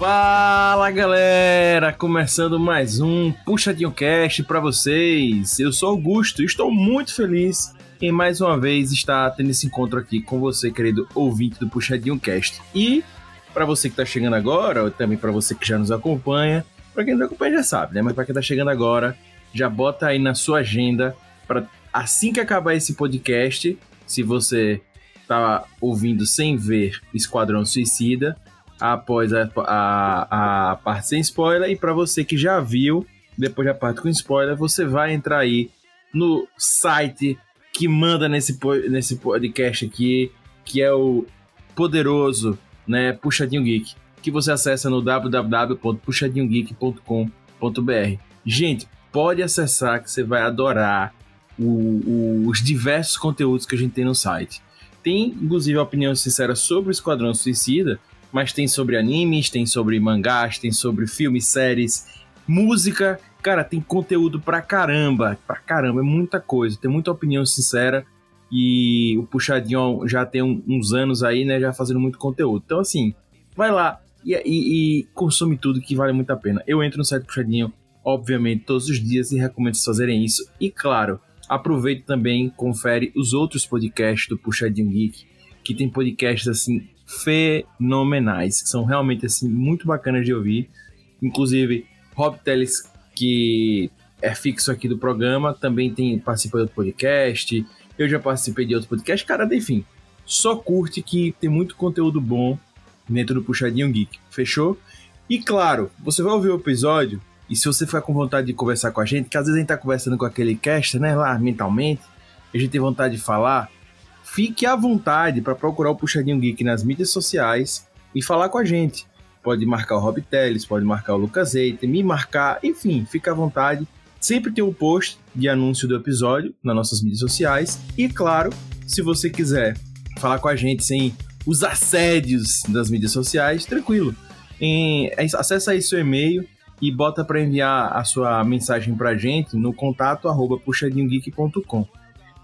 Fala galera, começando mais um Puxadinho Cast para vocês. Eu sou Augusto e estou muito feliz em mais uma vez estar tendo esse encontro aqui com você, querido ouvinte do Puxadinho Cast. E para você que está chegando agora, ou também para você que já nos acompanha, para quem não acompanha já sabe, né? Mas para quem está chegando agora, já bota aí na sua agenda para assim que acabar esse podcast, se você tá ouvindo sem ver Esquadrão Suicida, após a, a, a parte sem spoiler. E para você que já viu, depois da parte com spoiler, você vai entrar aí no site que manda nesse, nesse podcast aqui, que é o poderoso, né, Puxadinho Geek, que você acessa no www.puxadinhogeek.com.br. Gente, pode acessar que você vai adorar o, o, os diversos conteúdos que a gente tem no site. Tem, inclusive, a opinião sincera sobre o Esquadrão Suicida, mas tem sobre animes, tem sobre mangás, tem sobre filmes, séries, música. Cara, tem conteúdo pra caramba, pra caramba, é muita coisa, tem muita opinião sincera e o Puxadinho já tem uns anos aí, né, já fazendo muito conteúdo. Então, assim, vai lá e, e, e consome tudo que vale muito a pena. Eu entro no site Puxadinho, obviamente, todos os dias e recomendo vocês fazerem isso. E, claro, aproveite também, confere os outros podcasts do Puxadinho Geek, que tem podcasts, assim, fenomenais, são realmente assim muito bacanas de ouvir. Inclusive, Rob Teles, que é fixo aqui do programa, também tem participa do podcast. Eu já participei de outros podcasts, cara, enfim. Só curte que tem muito conteúdo bom dentro do Puxadinho Geek. Fechou? E claro, você vai ouvir o episódio e se você ficar com vontade de conversar com a gente, que às vezes a gente tá conversando com aquele cast, né, lá mentalmente, a gente tem vontade de falar, fique à vontade para procurar o Puxadinho Geek nas mídias sociais e falar com a gente. Pode marcar o Rob Teles, pode marcar o Lucas Eiter, me marcar, enfim, fica à vontade. Sempre tem um post de anúncio do episódio nas nossas mídias sociais. E claro, se você quiser falar com a gente sem os assédios das mídias sociais, tranquilo. Em, acessa aí seu e-mail e bota para enviar a sua mensagem para a gente no contato arroba puxadinhogeek.com.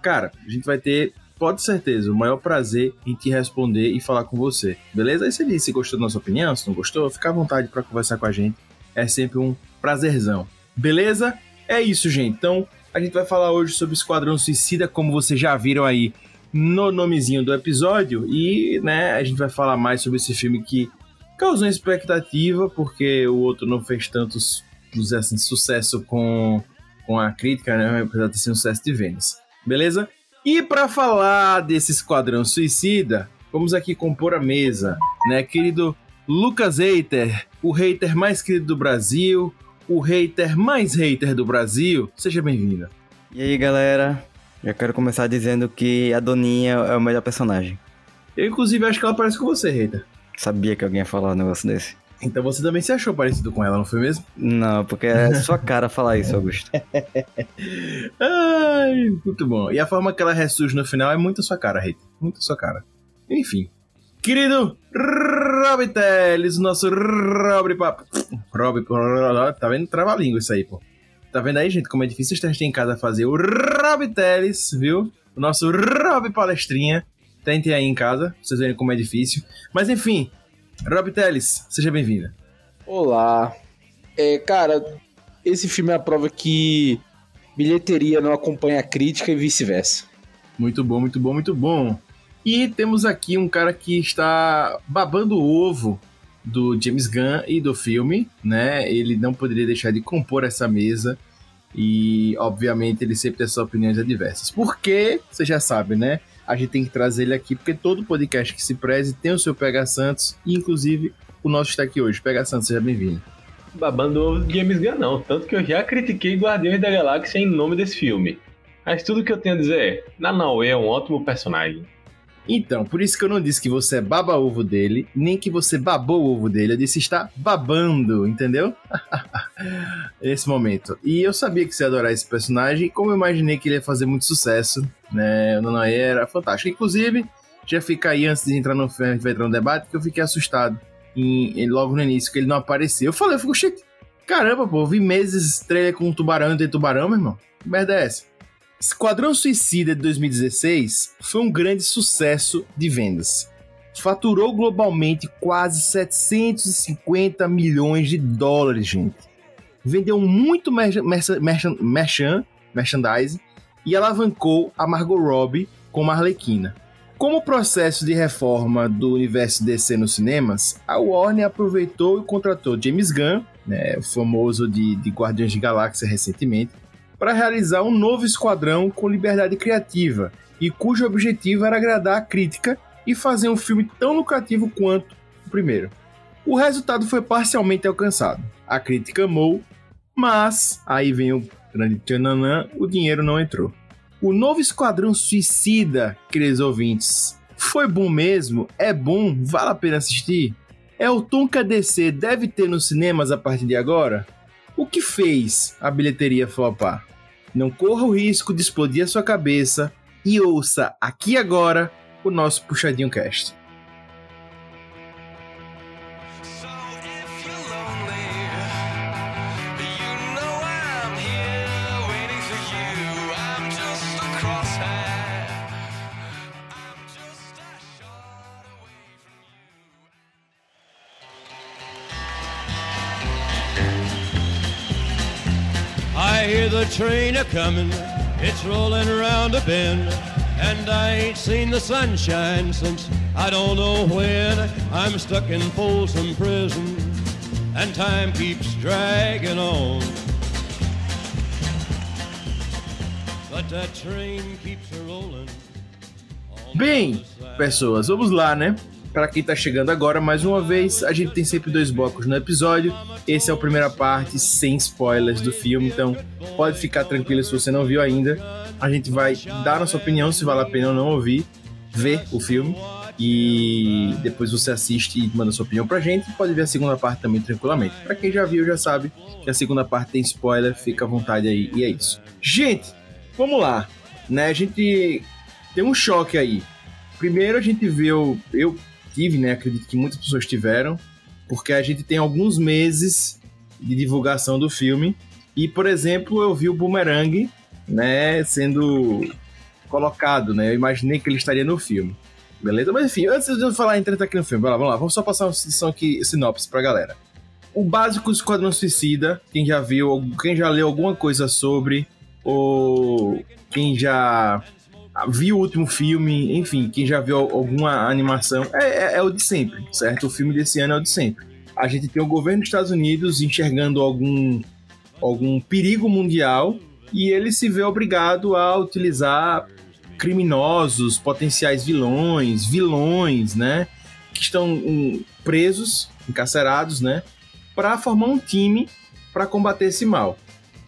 Cara, a gente vai ter pode certeza, o maior prazer em te responder e falar com você. Beleza? Aí você diz se gostou da nossa opinião, se não gostou, fica à vontade para conversar com a gente. É sempre um prazerzão. Beleza? É isso, gente. Então, a gente vai falar hoje sobre Esquadrão Suicida, como vocês já viram aí no nomezinho do episódio. E, né, a gente vai falar mais sobre esse filme que causou expectativa, porque o outro não fez tanto assim, sucesso com, com a crítica, né? Apesar de ser um sucesso de vendas. Beleza? E para falar desse Esquadrão Suicida, vamos aqui compor a mesa, né, querido Lucas Hater, o hater mais querido do Brasil, o hater mais hater do Brasil. Seja bem-vindo. E aí, galera? Já quero começar dizendo que a Doninha é o melhor personagem. Eu, inclusive, acho que ela parece com você, hater. Sabia que alguém ia falar um negócio desse. Então você também se achou parecido com ela, não foi mesmo? Não, porque é sua cara falar isso, Augusto. Ai, muito bom. E a forma que ela ressurge no final é muito sua cara, Rita. Muito sua cara. Enfim. Querido Rob Teles, nosso Rob Papo. Rob, tá vendo? Trava-língua isso aí, pô. Tá vendo aí, gente, como é difícil gente em casa fazer o Rob Teles, viu? O nosso Rob Palestrinha. Tentem aí em casa, vocês verem como é difícil. Mas enfim, Rob Teles, seja bem-vinda. Olá. É, cara, esse filme é a prova que bilheteria não acompanha a crítica e vice-versa. Muito bom, muito bom, muito bom. E temos aqui um cara que está babando o ovo do James Gunn e do filme, né? Ele não poderia deixar de compor essa mesa e, obviamente, ele sempre tem suas opiniões adversas. Porque, você já sabe, né? A gente tem que trazer ele aqui, porque todo podcast que se preze tem o seu Pega Santos, e inclusive o nosso está aqui hoje. Pega Santos, seja bem-vindo. Babando ovo de James Gunn, não. Tanto que eu já critiquei Guardiões da Galáxia em nome desse filme. Mas tudo que eu tenho a dizer é: Nanauê é um ótimo personagem. Então, por isso que eu não disse que você é baba-ovo dele, nem que você babou o ovo dele. Eu disse está babando, entendeu? Nesse momento. E eu sabia que você ia adorar esse personagem, como eu imaginei que ele ia fazer muito sucesso, né? O Nanae era fantástico. Inclusive, já fica aí antes de entrar no filme, a gente vai entrar no debate, que eu fiquei assustado em, logo no início, que ele não apareceu. Eu falei, eu fico, caramba, pô, vi meses trailer com um tubarão e tem tubarão, meu irmão. Que merda é essa? Esquadrão Suicida de 2016 foi um grande sucesso de vendas. faturou globalmente quase 750 milhões de dólares, gente. Vendeu muito merchan, merchan, merchan, merchandising e alavancou a Margot Robbie como Arlequina. Como processo de reforma do universo DC nos cinemas, a Warner aproveitou e contratou James Gunn, né, o famoso de, de Guardiões de Galáxia recentemente, para realizar um novo esquadrão com liberdade criativa e cujo objetivo era agradar a crítica e fazer um filme tão lucrativo quanto o primeiro. O resultado foi parcialmente alcançado. A crítica amou, mas aí vem o grande tchananã, o dinheiro não entrou. O novo Esquadrão Suicida, queridos ouvintes, foi bom mesmo? É bom? Vale a pena assistir? É o tom que a DC deve ter nos cinemas a partir de agora? O que fez a bilheteria flopar? Não corra o risco de explodir a sua cabeça e ouça aqui agora o nosso Puxadinho Cast. Train a coming, it's rolling around a bend, and I ain't seen the sunshine since I don't know when. I'm stuck in Folsom Prison, and time keeps dragging on. But that train keeps a rolling. Bem, pessoas, vamos lá, né? Para quem tá chegando agora, mais uma vez, a gente tem sempre dois blocos no episódio. Esse é a primeira parte, sem spoilers do filme, então pode ficar tranquilo se você não viu ainda. A gente vai dar nossa opinião se vale a pena ou não ouvir, ver o filme. E depois você assiste e manda sua opinião pra gente. Pode ver a segunda parte também tranquilamente. Para quem já viu, já sabe que a segunda parte tem spoiler, fica à vontade aí. E é isso. Gente, vamos lá. Né? A gente tem um choque aí. Primeiro a gente viu, eu tive, né? Acredito que muitas pessoas tiveram, porque a gente tem alguns meses de divulgação do filme. E, por exemplo, eu vi o Boomerang, né, sendo colocado, né? Eu imaginei que ele estaria no filme. Beleza? Mas enfim, antes de eu falar em treta aqui no filme, vamos lá, vamos lá, vamos só passar uma sessão aqui, sinopse pra galera. O básico Esquadrão Suicida, quem já viu, quem já leu alguma coisa sobre, ou quem já viu o último filme, enfim, quem já viu alguma animação, é, é, é, o de sempre, certo? O filme desse ano é o de sempre. A gente tem o governo dos Estados Unidos enxergando algum, algum perigo mundial e ele se vê obrigado a utilizar criminosos, potenciais vilões, vilões, né? Que estão um, presos, encarcerados, né? Para formar um time para combater esse mal,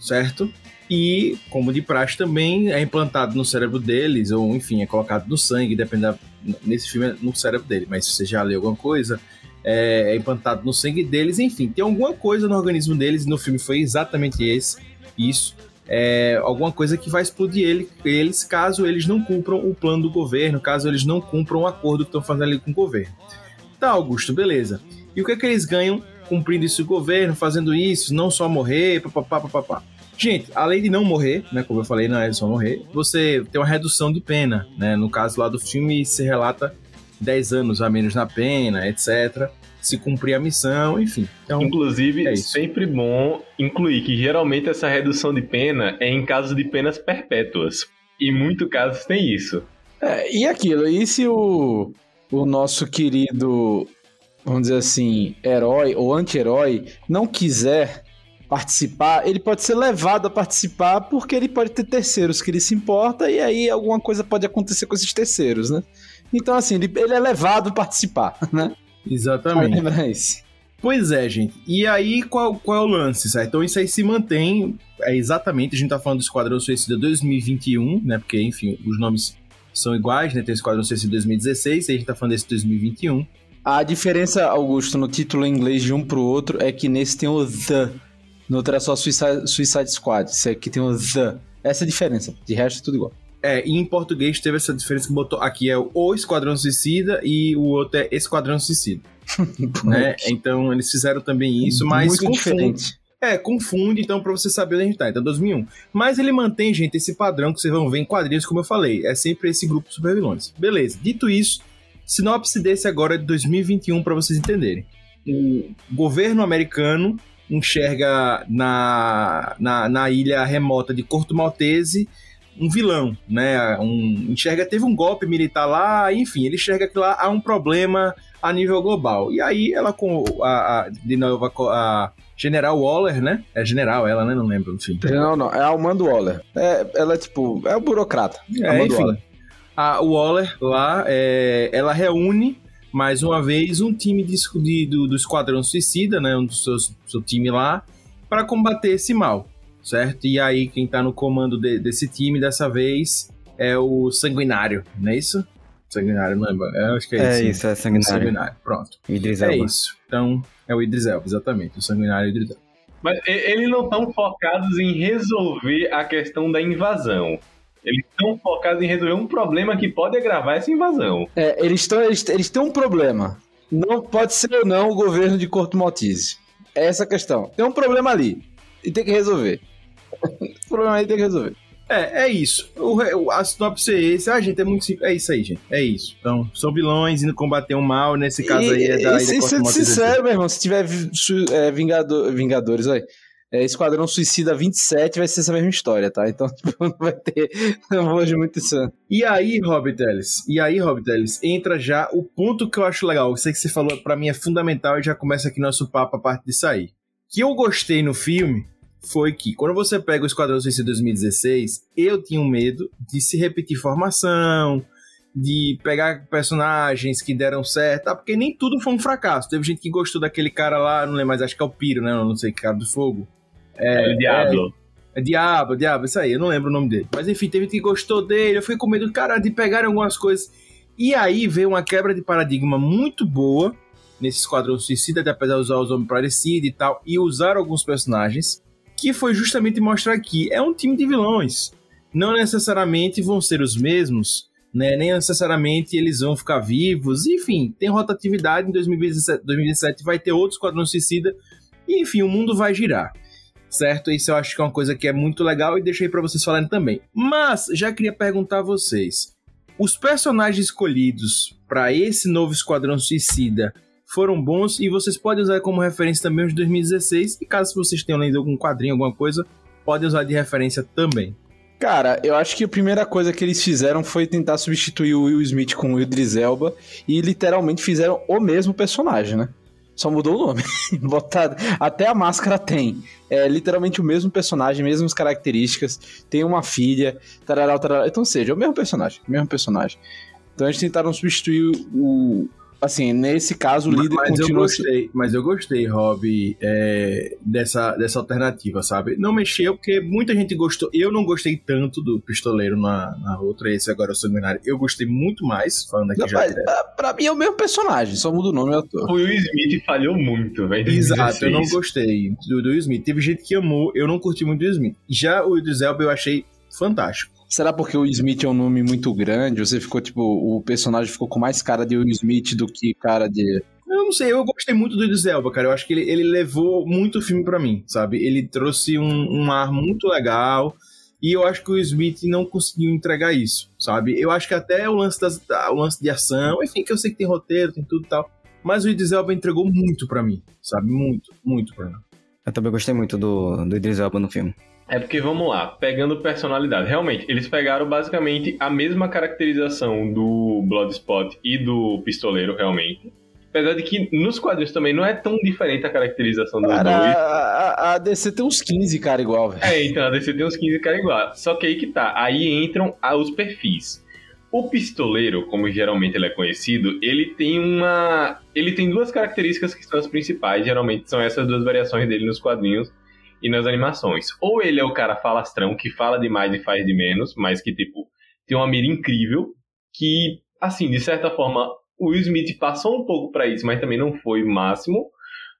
certo? E, como de praxe, também é implantado no cérebro deles, ou enfim, é colocado no sangue, dependendo. Nesse filme é no cérebro dele, mas se você já leu alguma coisa, é, é implantado no sangue deles, enfim, tem alguma coisa no organismo deles, no filme foi exatamente esse, isso. É, alguma coisa que vai explodir ele, eles caso eles não cumpram o plano do governo, caso eles não cumpram o acordo que estão fazendo ali com o governo. Tá, Augusto, beleza. E o que é que eles ganham cumprindo isso o governo, fazendo isso, não só morrer, papapá, papapá. Gente, além de não morrer, né, como eu falei, não é só morrer, você tem uma redução de pena, né? No caso lá do filme se relata 10 anos a menos na pena, etc. Se cumprir a missão, enfim. Então, Inclusive, é sempre bom incluir que geralmente essa redução de pena é em casos de penas perpétuas. E muito casos tem isso. É, e aquilo, e se o, o nosso querido, vamos dizer assim, herói ou anti-herói não quiser participar, ele pode ser levado a participar porque ele pode ter terceiros que ele se importa e aí alguma coisa pode acontecer com esses terceiros, né? Então, assim, ele, ele é levado a participar, né? Exatamente. isso. Pois é, gente. E aí, qual, qual é o lance, certo? Então, isso aí se mantém. É exatamente, a gente tá falando do Esquadrão Suicida 2021, né? Porque, enfim, os nomes são iguais, né? Tem o Esquadrão Suicida 2016, e a gente tá falando desse 2021. A diferença, Augusto, no título em inglês de um pro outro é que nesse tem o The no outro é só Suicide, Suicide Squad. Esse aqui tem o The. Essa é a diferença. De resto é tudo igual. É, e em português teve essa diferença que botou aqui é o Esquadrão Suicida e o outro é Esquadrão Suicida. né? Então eles fizeram também isso, mas Muito confunde. diferente. É, confunde, então, pra você saber onde a gente tá. Então, 2001. Mas ele mantém, gente, esse padrão que vocês vão ver em quadrinhos, como eu falei. É sempre esse grupo de super vilões. Beleza. Dito isso, Sinopse desse agora é de 2021 para vocês entenderem. O governo americano enxerga na, na, na ilha remota de Corto Maltese um vilão, né? Um, enxerga teve um golpe militar lá, enfim, ele enxerga que lá há um problema a nível global. E aí ela com a, a de novo a, General Waller, né? É general ela, né? Não lembro, enfim. Não, não, é a Amanda Waller. É, ela é tipo, é o burocrata. É, Amanda enfim. Waller. A Waller lá, é, ela reúne mais uma vez um time de, de- do, do Esquadrão Suicida, né? Um dos seus seu time lá, para combater esse mal, certo? E aí quem tá no comando de- desse time dessa vez é o Sanguinário, não é isso? Sanguinário, não lembro. É, acho que é, É isso. isso, é O sanguinário. Sanguinário, pronto. Idris É Elba. isso. Então, é o Idris Elba, exatamente. O Sanguinário Idris Elba. Mas e- eles não estão focados em resolver a questão da invasão. Eles estão focados em resolver um problema que pode agravar essa invasão. É, eles, tão, eles, eles têm um problema. Não pode ser ou não o governo de Corto Maltese. É essa a questão. Tem um problema ali. E tem que resolver. o problema aí tem que resolver. É, é isso. O, o- a sinopse é esse. Ah, gente, é muito simples. É isso aí, gente. É isso. Então, são vilões indo combater um mal. Nesse caso aí é da e, e, sendo sincero, meu irmão, se tiver é, Vingador- Vingadores, olha. É, Esquadrão Suicida 27 vai ser essa mesma história, tá? Então, tipo, não vai ter. Vou hoje muito isso. E aí, Hobbit Ellis? E aí, Hobbit Ellis? Entra já o ponto que eu acho legal. Eu sei que você falou, pra mim é fundamental e já começa aqui nosso papo a parte disso aí. Que eu gostei no filme foi que, quando você pega o Esquadrão Suicida 2016, eu tinha um medo de se repetir formação, de pegar personagens que deram certo, tá? porque nem tudo foi um fracasso. Teve gente que gostou daquele cara lá, não lembro mais, acho que é o Piro, né? Não sei, cara do fogo. É, o Diablo. É Diabo, Diabo, isso aí, eu não lembro o nome dele. Mas enfim, teve gente que gostou dele, eu fiquei com medo, cara, de pegarem algumas coisas. E aí veio uma quebra de paradigma muito boa nesse Esquadrão Suicida, de apesar de usar os homens parecidos e tal, e usar alguns personagens, que foi justamente mostrar que é um time de vilões. Não necessariamente vão ser os mesmos, né? Nem necessariamente eles vão ficar vivos. Enfim, tem rotatividade em 2017, 2017 vai ter outro Esquadrão Suicida. E, enfim, o mundo vai girar certo? Isso eu acho que é uma coisa que é muito legal e deixei para vocês falarem também. Mas já queria perguntar a vocês: os personagens escolhidos para esse novo Esquadrão Suicida foram bons e vocês podem usar como referência também os de 2016 e caso vocês tenham lido algum quadrinho, alguma coisa, podem usar de referência também. Cara, eu acho que a primeira coisa que eles fizeram foi tentar substituir o Will Smith com o Idris Elba e literalmente fizeram o mesmo personagem, né? Só mudou o nome. Botado. Até a máscara tem. É literalmente o mesmo personagem, mesmas características. Tem uma filha. Tarará, tarará. Então, seja, é o mesmo personagem. O mesmo personagem. Então eles tentaram substituir o. Assim, nesse caso, o líder mas eu continua. gostei, mas eu gostei, Rob, é, dessa, dessa alternativa, sabe? Não mexeu porque muita gente gostou. Eu não gostei tanto do pistoleiro na, na outra, esse agora é o sanguinário. Eu gostei muito mais, falando aqui Não, já. mas, direto. pra, pra mim é o mesmo personagem, só muda o nome e o ator. O Will Smith falhou muito, velho. Exato, eu não 2016. gostei do, do Will Smith. Teve gente que amou, eu não curti muito do Will Smith. Já o Idris Elba eu achei fantástico. Será porque o Smith é um nome muito grande? Você ficou, tipo, o personagem ficou com mais cara de Will Smith do que cara de. Eu não sei, eu gostei muito do Idris Elba, cara. Eu acho que ele, ele levou muito o filme pra mim, sabe? Ele trouxe um, um ar muito legal. E eu acho que o Smith não conseguiu entregar isso, sabe? Eu acho que até o lance, das, da- o lance de ação, enfim, que eu sei que tem roteiro, tem tudo e tal. Mas o Idris Elba entregou muito pra mim, sabe? Muito, muito pra mim. Eu também gostei muito do, do Idris Elba no filme. É porque, vamos lá, pegando personalidade. Realmente, eles pegaram basicamente a mesma caracterização do Bloodspot e do Pistoleiro, realmente. Apesar de que nos quadrinhos também não é tão diferente a caracterização dos Cara, dois. a, a- DC tem uns 15 cara igual, velho. É, então, a DC tem uns 15 caras igual. Só que aí que tá, aí entram os perfis. O pistoleiro, como geralmente ele é conhecido, ele tem uma. Ele tem duas características que são as principais, geralmente são essas duas variações dele nos quadrinhos e nas animações. Ou ele é o cara falastrão, que fala demais e faz de menos, mas que, tipo, tem uma mira incrível, que, assim, de certa forma, o Will Smith passou um pouco pra isso, mas também não foi o máximo.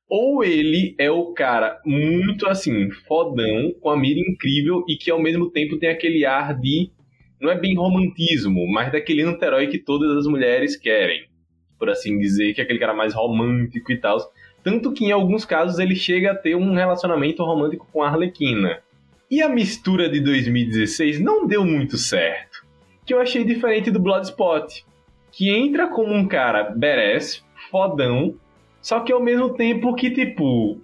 Ou ele é o cara muito assim, fodão, com a mira incrível e que ao mesmo tempo tem aquele ar de. Não é bem romantismo, mas daquele anti-herói que todas as mulheres querem. Por assim dizer, que é aquele cara mais romântico e tal. Tanto que em alguns casos ele chega a ter um relacionamento romântico com a Arlequina. E a mistura de 2016 não deu muito certo. Que eu achei diferente do Bloodspot. que entra como um cara badass, fodão, só que ao mesmo tempo que, tipo,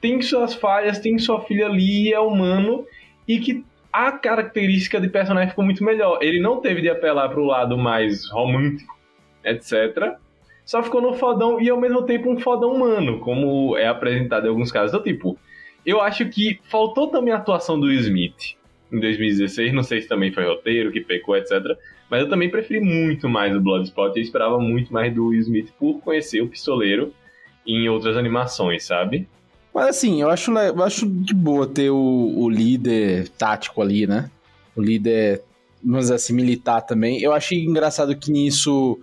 tem suas falhas, tem sua filha ali, é humano, e que a característica de personagem ficou muito melhor. Ele não teve de apelar pro lado mais romântico, etc. Só ficou no fodão e ao mesmo tempo um fodão humano, como é apresentado em alguns casos. Então, tipo, eu acho que faltou também a atuação do Smith em 2016. Não sei se também foi roteiro, que pecou, etc. Mas eu também preferi muito mais o Bloodspot. Eu esperava muito mais do Smith por conhecer o pistoleiro em outras animações, sabe? Mas assim, eu acho, eu acho de boa ter o, o líder tático ali, né? O líder, vamos dizer assim, militar também. Eu achei engraçado que nisso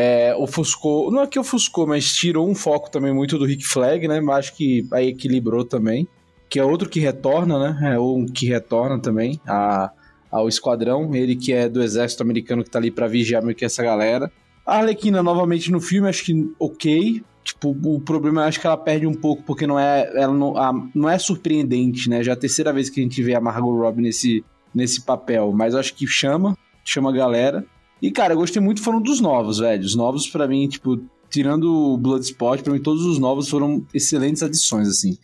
é, ofuscou. Não é que ofuscou, mas tirou um foco também muito do Rick Flag, né? Mas acho que aí equilibrou também. Que é outro que retorna, né? É um que retorna também a, ao esquadrão. Ele que é do exército americano que tá ali pra vigiar meio que essa galera. A Arlequina novamente no filme, acho que ok. Tipo, o problema eu acho que ela perde um pouco, porque não é, ela não, a- não é surpreendente, né? Já é a terceira vez que a gente vê a Margot Robbie nesse, nesse papel. Mas acho que chama, chama a galera. E, cara, eu gostei muito foram dos novos, velho. Os novos, pra mim, tipo, tirando o Bloodsport, pra mim todos os novos foram excelentes adições, assim.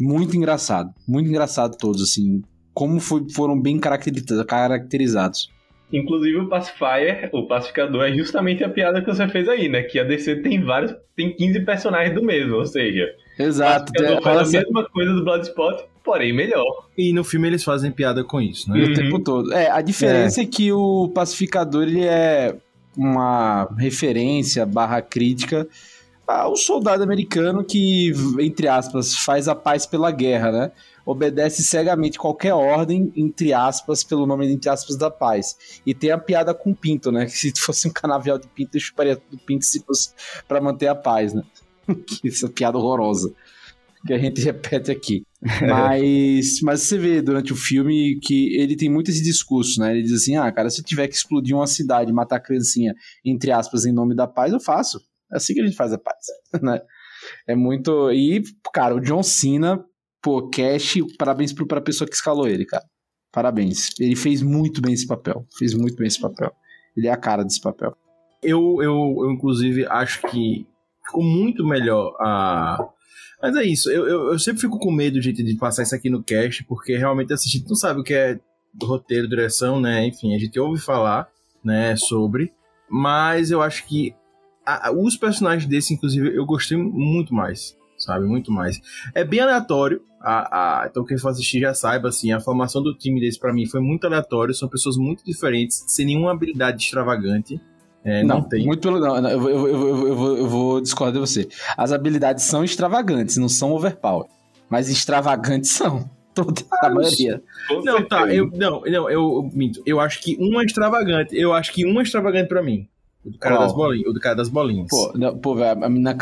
Muito engraçado. Muito engraçado todos, assim. Como foi- foram bem caracteriza- caracterizados. Inclusive o Pacifier, o pacificador, é justamente a piada que você fez aí, né? Que a DC tem vários, tem 15 personagens do mesmo, ou seja, Exato. é, faz a mesma coisa do Bloodspot, porém melhor. E no filme eles fazem piada com isso, né? o Uhum. tempo todo. É, a diferença é. que o pacificador ele é uma referência barra crítica ao soldado americano que, entre aspas, faz a paz pela guerra, né? Obedece cegamente qualquer ordem, entre aspas, pelo nome, entre aspas, da paz. E tem a piada com o pinto, né? Que se fosse um canavial de pinto, eu chuparia do pinto se fosse pra manter a paz, né? que essa piada horrorosa que a gente repete aqui. Mas, mas você vê durante o filme que ele tem muito esse discurso, né? Ele diz assim: ah, cara, se eu tiver que explodir uma cidade, matar a criancinha, entre aspas, em nome da paz, eu faço. É assim que a gente faz a paz, né? É muito. E, cara, o John Cena, pô, Cash, parabéns pra pessoa que escalou ele, cara. Parabéns. Ele fez muito bem esse papel. Fez muito bem esse papel. Ele é a cara desse papel. Eu, eu, eu, inclusive, acho que ficou muito melhor a. Mas é isso, eu, eu, eu sempre fico com medo, gente, de passar isso aqui no cast, porque realmente assim, a gente não sabe o que é roteiro, direção, né? Enfim, a gente ouve falar, né, sobre, mas eu acho que a- os personagens desse, inclusive, eu gostei muito mais, sabe? Muito mais. É bem aleatório, a, a- então quem for assistir já saiba, assim, a formação do time desse pra mim foi muito aleatório, são pessoas muito diferentes, sem nenhuma habilidade extravagante. É, não, tem. Muito pelo. Não, não, eu, vou- eu, eu, vou- eu, vou, eu vou discordar de você. As habilidades são extravagantes, não são overpower. Mas extravagantes são. Toda a maioria. Com Não, tá, eu, não, não, eu, eu minto. Eu acho que uma é extravagante. Eu acho que uma é extravagante pra mim. O do cara Qual? das bolinhas. O do cara das bolinhas. Pô, não, pô velho, a menina,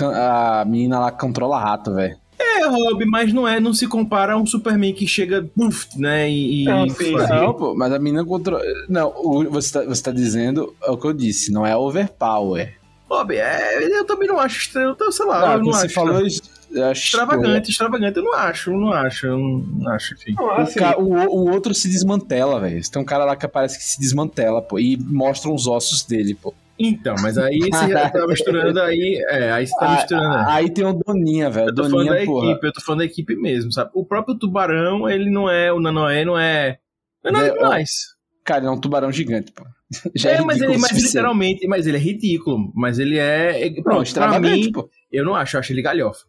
a menina lá controla rato, velho. É, Rob, mas não é, não se compara a um Superman que chega, puf, né, e... Não, sim. Não, pô, mas a menina controla. Não, o- você tá, você tá dizendo é o que eu disse, não é overpower. Rob, é, eu também não acho estranho, sei lá, Ah, eu não você acho falou es- eu acho- extravagante, extravagante, eu não acho, eu não acho, eu não acho, enfim. Não, O, assim, ca- o, o outro se desmantela, velho. Tem um cara lá que aparece que se desmantela, pô, e mostram os ossos dele, pô. Então, mas aí você já tá misturando aí, é, aí você tá Ah, misturando, né? Aí tem o Doninha, velho. Eu tô falando da Doninha, porra. equipe, eu tô falando da equipe mesmo, sabe? O próprio Tubarão, ele não é, o Nanoé não é. Não é nada É, demais. Cara, ele é um tubarão gigante, pô. Já É, mas ridículo ele, mas literalmente, mas ele é ridículo. Mas ele é. é Não, pronto, pra mim, pô. eu não acho, eu acho ele galhofa.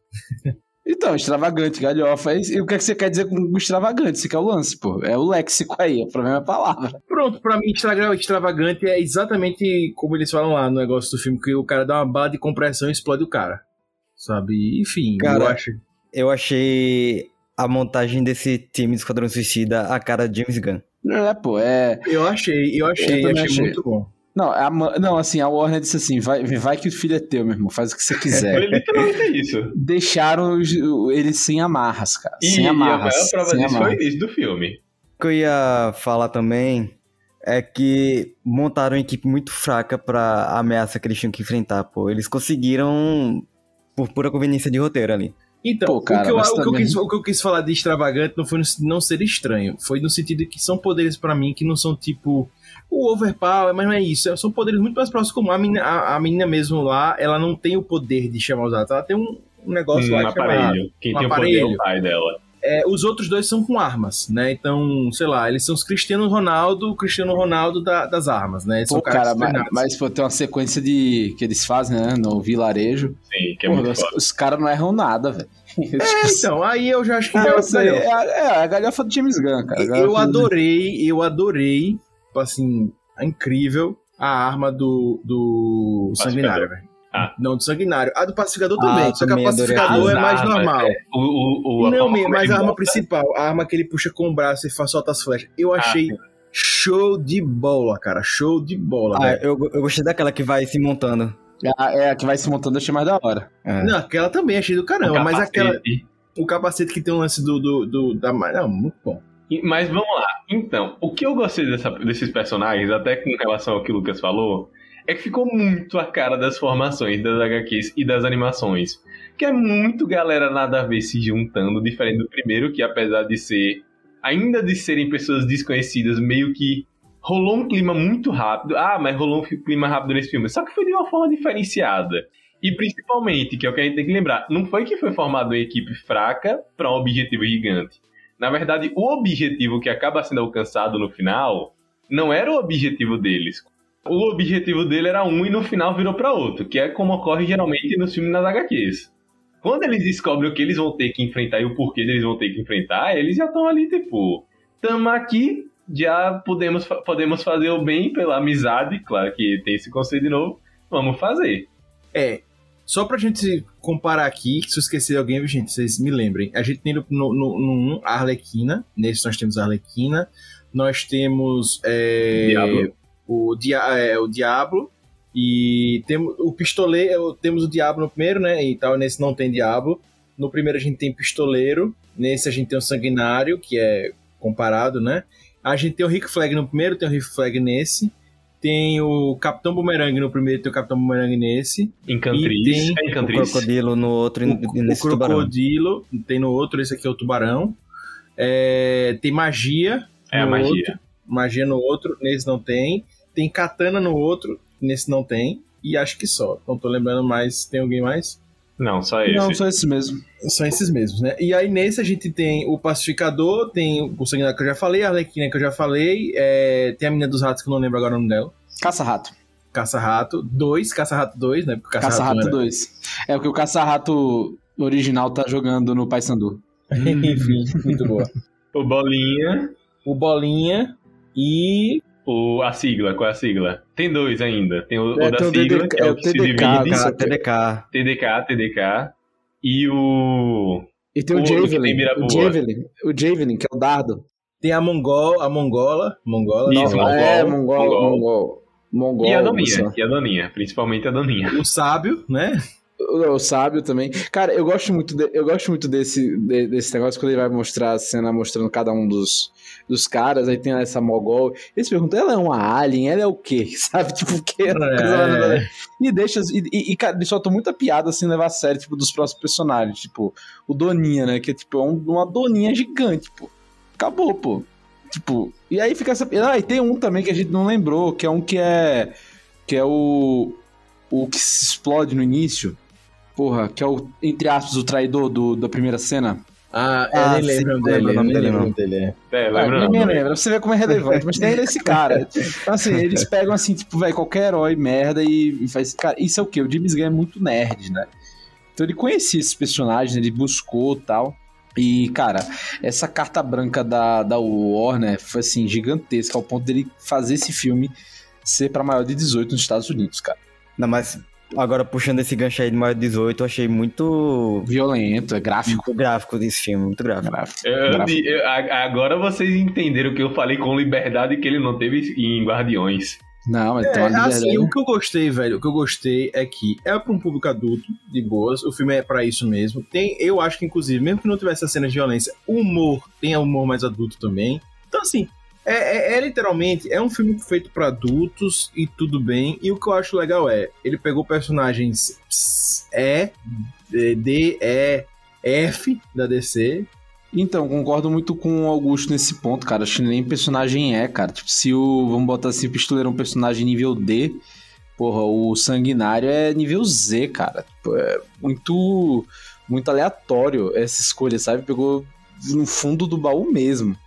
Então, extravagante, galhofa. E o que, é que você quer dizer com extravagante? Isso que é o lance, pô. É o léxico aí, o problema é a palavra. Pronto, pra mim, extra- extravagante é exatamente como eles falam lá no negócio do filme, que o cara dá uma bala de compressão e explode o cara. Sabe? Enfim, Cara, eu acho. Eu achei a montagem desse time do Esquadrão Suicida a cara de James Gunn. É, pô, é. Eu achei, eu achei, Eu achei, achei. muito bom. Não, a não, assim, a Warner disse assim: vai, vai que o filho é teu, meu irmão, faz o que você foi quiser. literalmente isso. Deixaram eles sem amarras, cara. E, sem e a amarras. maior prova sem disso foi o amarras. início do filme. O que eu ia falar também é que montaram uma equipe muito fraca pra ameaça que eles tinham que enfrentar, pô. Eles conseguiram por pura conveniência de roteiro ali. Então, Pô, cara, o, que eu, o, que também- quis, o que eu quis falar de extravagante não foi no, não ser estranho, foi no sentido de que são poderes pra mim que não são tipo o overpower, mas não é isso, são poderes muito mais próximos como a menina, a, a menina mesmo lá, ela não tem o poder de chamar os dados, ela tem um, um negócio Um lá que chama- aparelho. Quem um tem o poder é aparelho. o pai dela. É, os outros dois são com armas, né? Então, sei lá, eles são os Cristiano Ronaldo, o Cristiano Ronaldo da- das armas, né? Eles Pô, cara, mas, mas pô, tem uma sequência de que eles fazem, né, no vilarejo. Sim, que é Pô, muito os, foda. os caras não erram nada, velho. É, então, aí eu já acho que Ah, é, a- é a galhofa do James Gunn, cara. Eu adorei, eu adorei, assim, a incrível a arma do, do. Sanguinário, velho. Ah. Não, do Sanguinário. A do Pacificador Ah, também, só que a. Pacificador é mais armas, normal. é, O, o, o, Não, mesmo, mas a arma bota- principal, a arma que ele puxa com o braço e faz solta as flechas. Eu Ah, achei sim. show de bola, cara. Show de bola, Ah, eu, eu gostei daquela que vai se montando. Ah, É, a que vai se montando, eu achei mais da hora. É. Não, aquela também achei do caramba, mas aquela. O capacete que tem o lance do. do, do da, não, muito bom. Mas vamos lá. Então, o que eu gostei dessa- desses personagens, até com relação ao que o Lucas falou, é que ficou muito a cara das formações das HQs e das animações. Que é muito galera nada a ver se juntando, diferente do primeiro, que apesar de ser. Ainda de serem pessoas desconhecidas, meio que rolou um clima muito rápido. Ah, mas rolou um clima rápido nesse filme. Só que foi de uma forma diferenciada. E principalmente, que é o que a gente tem que lembrar, não foi que foi formado uma equipe fraca para um objetivo gigante. Na verdade, o objetivo que acaba sendo alcançado no final não era o objetivo deles. O objetivo dele era um e no final virou para outro, que é como ocorre geralmente nos filmes nas HQs. Quando eles descobrem o que eles vão ter que enfrentar e o porquê eles vão ter que enfrentar, eles já estão ali, tipo, tamo aqui, já podemos, podemos fazer o bem pela amizade, claro que tem esse conceito de novo, vamos fazer. É. Só pra gente comparar aqui, se eu esquecer de alguém, gente, vocês me lembrem. A gente tem no, no, no, no a Arlequina, nesse nós temos a Arlequina, nós temos é, Diablo. O, dia, é, o Diablo, e temos o Pistoleiro, temos o Diablo no primeiro, né? E tal, nesse não tem Diablo. No primeiro a gente tem Pistoleiro, nesse a gente tem o Sanguinário, que é comparado, né? A gente tem o Rick Flag no primeiro, tem o Rick Flag nesse. Tem o Capitão Boomerang no primeiro, tem o Capitão Boomerang nesse. Encantriz, tem é O Encantriz. crocodilo no outro e O, o nesse tubarão. crocodilo, tem no outro, esse aqui é o tubarão. É, tem magia. É a no magia. outro, magia no outro, nesse não tem. Tem katana no outro, nesse não tem. E acho que só. Não tô lembrando mais. Tem alguém mais? Não, só esse. Não, só esse mesmo. São esses mesmos, né? E aí nesse a gente tem o Pacificador, tem o Sanguinário que eu já falei, a Arlequina que eu já falei, é, tem a menina dos ratos que eu não lembro agora o nome dela. Caça-rato. Caça-Rato 2, Caça-Rato 2, né? Caça-rato era- 2. É o que o Caça-rato original tá jogando no Paysandu. Enfim, muito boa. O Bolinha, O Bolinha e o, a sigla, qual é a sigla? Tem dois ainda. Tem o, É, o da tem o sigla, DDK, que é o o que se TDK, divide. isso TDK. TDK. TDK. E o. E tem o, O Javelin. O. Javelin. O Javelin, que é o dardo. tem a Mongol, a Mongola, Mongola, Isso, não, Mongol, é, Mongol. Mongol. Mongol. Mongol. E a. Doninha. E a Doninha. Principalmente a Doninha. o sábio, né? O, sábio também. Cara, eu gosto muito, de- eu gosto muito desse, de- desse negócio quando ele vai mostrar a cena mostrando cada um dos, dos caras. Aí tem essa Mogol. Eles perguntam, ela é uma alien? Ela é o quê? Sabe? Tipo, o quê? É. E deixa. E, e, e, cara, eles soltam muita piada assim, levar a sério, tipo, dos próximos personagens. Tipo, o Doninha, né? Que é tipo é um- uma Doninha gigante, pô. Acabou, pô. Tipo, e aí fica essa. Ah, e tem um também que a gente não lembrou, que é um que é. Que é o. O que se explode no início. Porra, que é o, entre aspas, o traidor do, da primeira cena. Ah, Ah, eu nem sim, lembro lembro dele, o nome nem dele, lembro não. dele. é. É, Ah, lembra não, ninguém né? lembra, pra você ver como é relevante, mas tem esse cara. Então, assim, eles pegam assim, tipo, velho, qualquer herói merda e, e faz. Cara, isso é o quê? O James Gunn é muito nerd, né? Então ele conhecia esses personagens, ele buscou tal. E, cara, essa carta branca da, da Warner foi assim, gigantesca, ao ponto dele fazer esse filme ser pra maior de 18 nos Estados Unidos, cara. Não, mas agora puxando esse gancho aí de maior de 18, eu achei muito, Violento, é gráfico. muito gráfico desse filme, muito gráfico. gráfico. Eu- gráfico. eu- a- agora vocês entenderam que eu falei com liberdade que ele não teve em Guardiões. Não, mas É, tem uma assim, o que eu gostei, velho, o que eu gostei é que é pra um público adulto, de boas, o filme é pra isso mesmo. Tem, eu acho que, inclusive, mesmo que não tivesse as cenas de violência, o humor tem humor mais adulto também. Então, assim, é, é- é literalmente, é um filme feito pra adultos e tudo bem. E o que eu acho legal é, ele pegou personagens E, D, D, E, F da DC. Então, concordo muito com o Augusto nesse ponto, cara. Acho que nem personagem é, cara. Tipo, se o. Vamos botar assim, o pistoleiro é um personagem nível D. Porra, o sanguinário é nível Z, cara. Tipo, é muito. Muito aleatório essa escolha, sabe? Pegou no fundo do baú mesmo.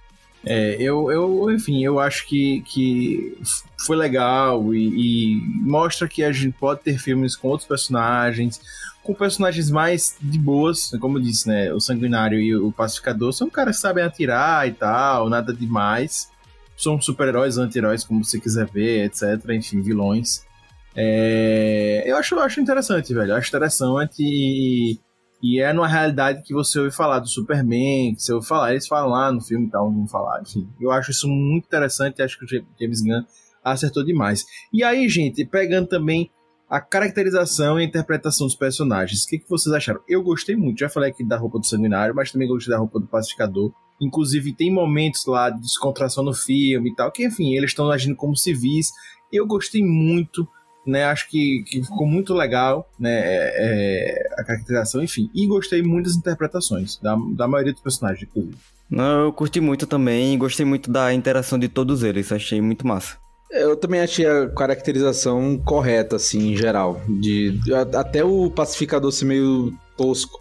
É, eu, eu, enfim, eu acho que, que foi legal e, e mostra que a gente pode ter filmes com outros personagens, com personagens mais de boas, como eu disse, né? O Sanguinário e o Pacificador são caras que sabem atirar e tal, nada demais. São super-heróis, anti-heróis, como você quiser ver, etc. Enfim, vilões. É, eu acho, eu acho interessante, velho. Eu acho interessante e, e é numa realidade que você ouve falar do Superman, que você ouve falar, eles falam lá no filme e tal, vão falar, enfim. Eu acho isso muito interessante, acho que o James Gunn acertou demais. E aí, gente, pegando também a caracterização e a interpretação dos personagens, o que, que vocês acharam? Eu gostei muito, já falei aqui da roupa do Sanguinário, mas também gostei da roupa do Pacificador. Inclusive, tem momentos lá de descontração no filme e tal, que, enfim, eles estão agindo como civis. Eu gostei muito né? Acho que, que ficou muito legal, né? É, é, a caracterização, enfim. E gostei muito das interpretações, da, da maioria dos personagens, inclusive. Não, eu curti muito também, gostei muito da interação de todos eles, achei muito massa. Eu também achei a caracterização correta, assim, em geral. De, até o pacificador ser meio tosco,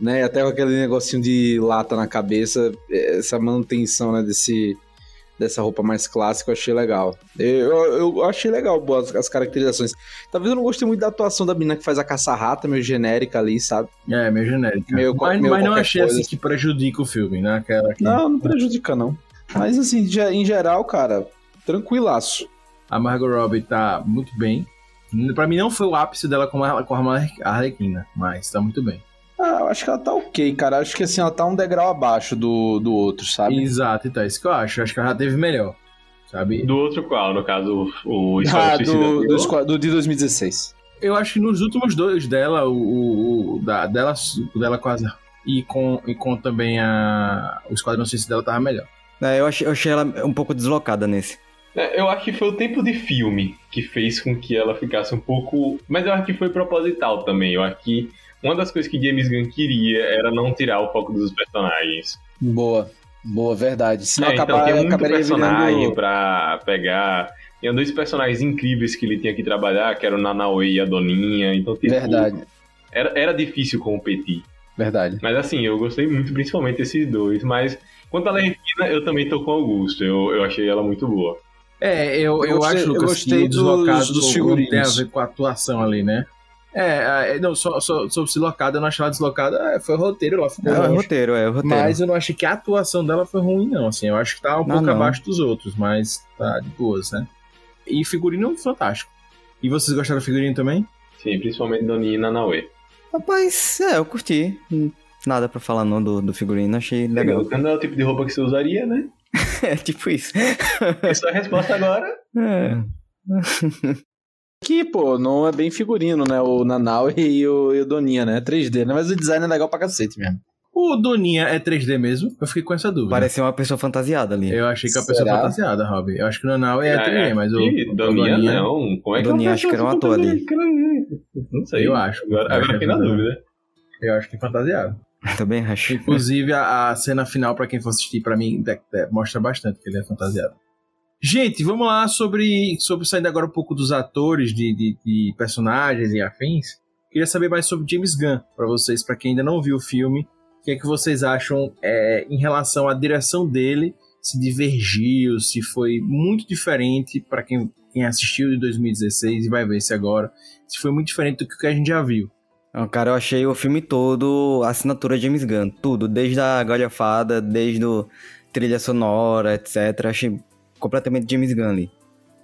né? Até com aquele negocinho de lata na cabeça, essa manutenção, né, desse dessa roupa mais clássica, eu achei legal. Eu, eu achei legal boas as caracterizações. Talvez eu não gostei muito da atuação da menina que faz a caça-rata, meio genérica ali, sabe? É, meio genérica. Meio, mas, meio mas não achei coisa. assim que prejudica o filme, né? Aquela que... Não, não prejudica, não. Mas assim, em geral, cara, tranquilaço. A Margot Robbie tá muito bem. Pra mim não foi o ápice dela com a, com a Arlequina, mas tá muito bem. Ah, eu acho que ela tá ok, cara. Acho que assim, ela tá um degrau abaixo do, do outro, sabe? Exato, então, é isso que eu acho. Acho que ela já teve melhor, sabe? Do outro qual, no caso, o Ah, do, do, do, de 2016. Eu acho que nos últimos dois dela, o, o, o da, dela, o dela quase. E com, e com também a, o Esquadrão Suicida dela tava melhor. É, eu achei, eu achei ela um pouco deslocada nesse. É, eu acho que foi o tempo de filme que fez com que ela ficasse um pouco. Mas eu acho que foi proposital também. Eu acho que uma das coisas que James Gunn queria era não tirar o foco dos personagens. Boa, boa, verdade. Senão é, então acabar, tem muito personagem virando... pra pegar. Tinha dois personagens incríveis que ele tinha que trabalhar, que eram o Nanaue e a Doninha. Então, tipo, verdade. Era, era difícil competir. Verdade. Mas assim, eu gostei muito, principalmente desses dois. Mas quanto a Lerquina, eu também tô com o Augusto. Eu, eu achei ela muito boa. É, eu, eu, eu gostei, acho, Lucas, eu gostei que dos, dos figurinos. tem a ver com a atuação ali, né? É, não, só, só, sobre deslocada, eu não achei ela deslocada, é, foi o roteiro, ela ficou É, o roteiro, é, o roteiro. Mas eu não achei que a atuação dela foi ruim, não, assim, eu acho que tá um não, pouco não. abaixo dos outros, mas tá de boas, né? E figurino fantástico. E vocês gostaram do figurino também? Sim, principalmente do Nina Nanauê. Rapaz, é, eu curti. Nada pra falar não do, do figurino, achei legal. Legal, não é o tipo de roupa que você usaria, né? é, tipo isso. Essa é a resposta agora. É. Que, pô, não é bem figurino, né? O Nanau e o, e o Doninha, né? É 3D, né? Mas o design é legal pra cacete mesmo. O Doninha é 3D mesmo? Eu fiquei com essa dúvida. Parecia uma pessoa fantasiada ali. Eu achei que a pessoa fantasiada, Rob. Eu acho que o Nanau é, é 3D, mas o. Doninha, Doninha não. Como é que Doninha acho que era um ator ali. Não sei. Eu acho. Agora, agora fiquei na dúvida. Eu acho que é fantasiado. Também acho. Inclusive, a, a, cena final, pra quem for assistir, pra mim, de, de, mostra bastante que ele é fantasiado. Gente, vamos lá sobre, sobre saindo agora um pouco dos atores, de, de, de personagens e afins. Queria saber mais sobre James Gunn, para vocês, para quem ainda não viu o filme. O que é que vocês acham é, em relação à direção dele? Se divergiu, se foi muito diferente para quem, quem assistiu de 2016 e vai ver se agora. Se foi muito diferente do que a gente já viu. Cara, eu achei o filme todo assinatura James Gunn. Tudo, desde a galhofada, desde o trilha sonora, etc. Achei completamente James Gunn ali.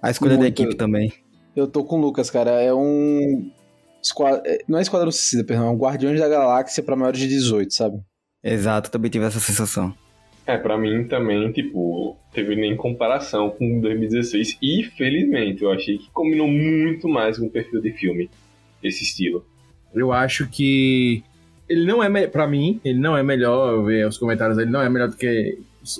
A escolha Muito. da equipe também. Eu tô com o Lucas, cara. É um. É, não é Esquadrão Suicida, perdão. É um Guardiões da Galáxia pra maiores de 18, sabe? Exato, também tive essa sensação. É, pra mim também, tipo, teve nem comparação com 2016. E, felizmente, eu achei que combinou muito mais com o perfil de filme, esse estilo. Eu acho que ele não é, para mim, ele não é melhor, eu ver os comentários, ele não é melhor do que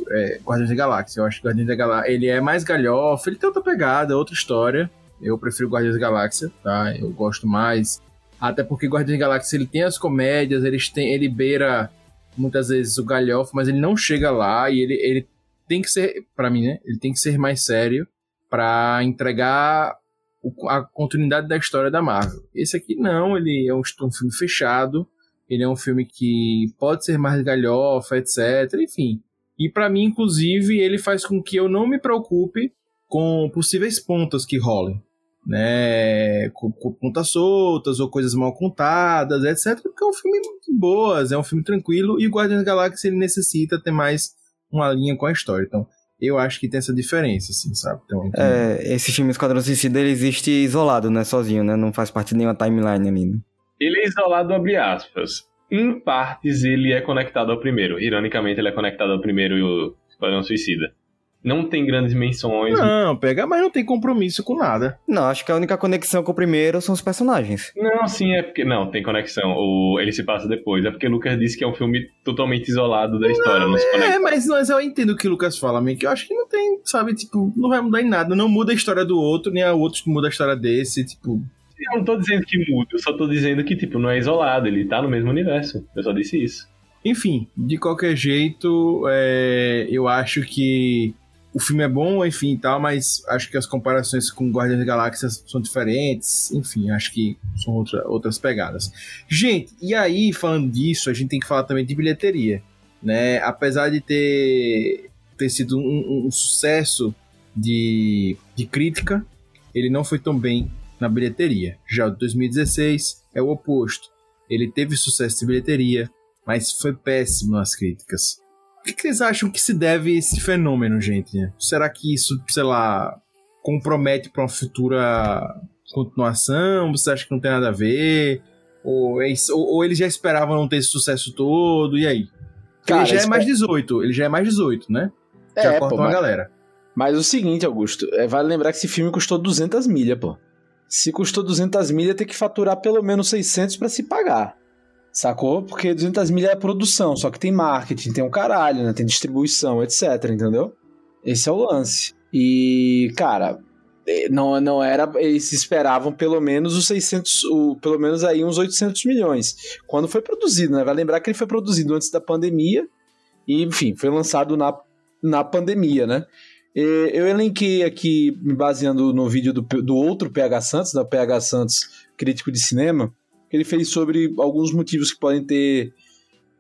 é, Guardiões da Galáxia. Eu acho que Guardiões da Galáxia ele é mais galhofa, ele tem outra pegada, outra história. Eu prefiro Guardiões da Galáxia, tá? Eu gosto mais. Até porque Guardiões da Galáxia ele tem as comédias, ele, tem, ele beira muitas vezes o galhofa, mas ele não chega lá e ele, ele tem que ser, para mim, né? Ele tem que ser mais sério para entregar o, a continuidade da história da Marvel. Esse aqui não, ele é um, um filme fechado, ele é um filme que pode ser mais galhofa, etc. Enfim. E para mim, inclusive, ele faz com que eu não me preocupe com possíveis pontas que rolem. Né, com, com pontas soltas ou coisas mal contadas, etc. Porque é um filme de boas, é um filme tranquilo e o Guardiões da Galáxia ele necessita ter mais uma linha com a história. Então, eu acho que tem essa diferença, assim, sabe? Então, é, esse filme Esquadrão Suicida, ele existe isolado, né? Sozinho, né? Não faz parte de nenhuma timeline ali, né? Ele é isolado, abre aspas. Em partes, ele é conectado ao primeiro. Ironicamente, ele é conectado ao primeiro e o Esquadrão Suicida. Não tem grandes menções. Não, pega, mas não tem compromisso com nada. Não, acho que a única conexão com o primeiro são os personagens. Não, sim, é porque. Não, tem conexão. O, ele se passa depois. É porque o Lucas disse que é um filme totalmente isolado da história. Não, não se conecta. É, mas, mas eu entendo o que o Lucas fala, meio que eu acho que não tem, sabe, tipo, não vai mudar em nada. Não muda a história do outro, nem a outro que muda a história desse, tipo. Eu não tô dizendo que muda, eu só tô dizendo que, tipo, não é isolado, ele tá no mesmo universo. Eu só disse isso. Enfim, de qualquer jeito, é, eu acho que o filme é bom, enfim, tal, mas acho que as comparações com Guardiões da Galáxia são diferentes, enfim, acho que são outra, outras pegadas. Gente, e aí, falando disso, a gente tem que falar também de bilheteria, né? Apesar de ter, ter sido um, um sucesso de, de crítica, ele não foi tão bem na bilheteria. Já o 2016 é o oposto. Ele teve sucesso de bilheteria, mas foi péssimo nas críticas. O que, vocês acham que se deve esse fenômeno, gente? Será que isso, sei lá, compromete para uma futura continuação? Você acha que não tem nada a ver? Ou, é ou, ou eles já esperavam não ter esse sucesso todo? E aí? Cara, ele já é mais 18, ele já é mais 18, né? É, já corta uma mas... galera. Mas o seguinte, Augusto, é, vale lembrar que esse filme custou 200 milhas, pô. Se custou 200 milhas, tem que faturar pelo menos 600 para se pagar. Sacou? Porque 200 milhas é produção, só que tem marketing, tem um caralho, né? Tem distribuição, etc, entendeu? Esse é o lance. E, cara, é, não, não era. Eles esperavam pelo menos os 600, o, pelo menos aí uns 800 milhões. Quando foi produzido, né? Vai lembrar que ele foi produzido antes da pandemia e, enfim, foi lançado na, na pandemia, né? Eu elenquei aqui, me baseando no vídeo do, do outro PH Santos, da PH Santos, crítico de cinema, que ele fez sobre alguns motivos que podem ter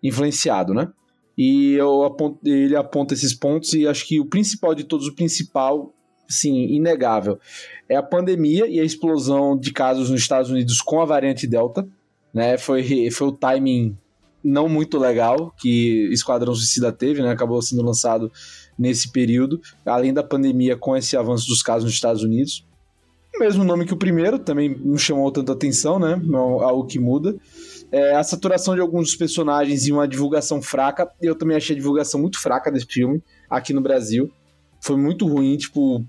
influenciado, né? E aponto, ele aponta esses pontos e acho que o principal de todos, o principal, sim, inegável, é a pandemia e a explosão de casos nos Estados Unidos com a variante Delta, né? Foi, foi o timing não muito legal que Esquadrão Suicida teve, né? Acabou sendo lançado nesse período, além da pandemia com esse avanço dos casos nos Estados Unidos. Mesmo nome que o primeiro, também não chamou tanta atenção, né? Não, algo que muda. É, a saturação de alguns dos personagens e uma divulgação fraca. Eu também achei a divulgação muito fraca desse filme aqui no Brasil. Foi muito ruim, tipo,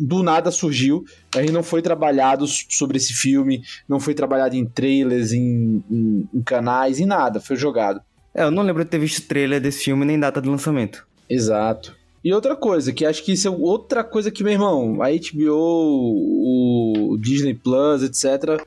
do nada surgiu. A gente não foi trabalhado sobre esse filme, não foi trabalhado em trailers, em, em, em canais, em nada. Foi jogado. É, eu não lembro de ter visto trailer desse filme nem data de lançamento. Exato. E outra coisa, que acho que isso é outra coisa que, meu irmão, a HBO, o Disney Plus, etc.,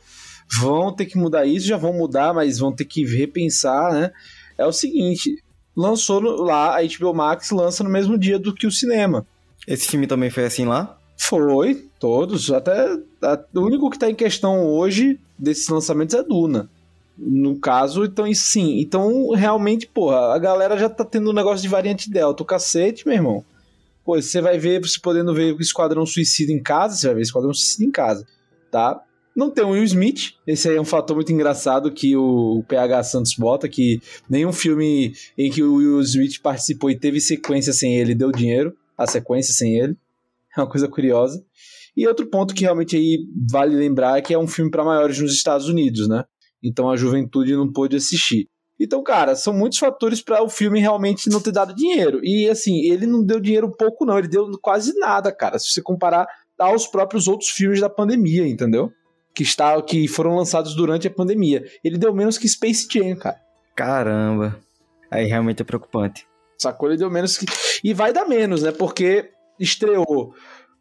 vão ter que mudar isso, já vão mudar, mas vão ter que repensar, né? É o seguinte, lançou lá, a HBO Max lança no mesmo dia do que o cinema. Esse filme também foi assim lá? Foi, todos. Até a, o único que está em questão hoje desses lançamentos é Duna. No caso, então, sim. Então, realmente, porra, a galera já tá tendo um negócio de variante Delta. O cacete, meu irmão. Pô, você vai ver, você podendo ver o Esquadrão Suicida em casa, você vai ver Esquadrão Suicida em casa, tá? Não tem o Will Smith, esse aí é um fator muito engraçado que o PH Santos bota, que nenhum filme em que o Will Smith participou e teve sequência sem ele deu dinheiro, a sequência sem ele. É uma coisa curiosa. E outro ponto que realmente aí vale lembrar é que é um filme para maiores nos Estados Unidos, né? Então a juventude não pôde assistir. Então, cara, são muitos fatores para o filme realmente não ter dado dinheiro. E assim, ele não deu dinheiro pouco, não, ele deu quase nada, cara. Se você comparar aos próprios outros filmes da pandemia, entendeu? Que, está, que foram lançados durante a pandemia. Ele deu menos que Space Jam, cara. Caramba. Aí realmente é preocupante. Sacou? Ele deu menos que. E vai dar menos, né? Porque estreou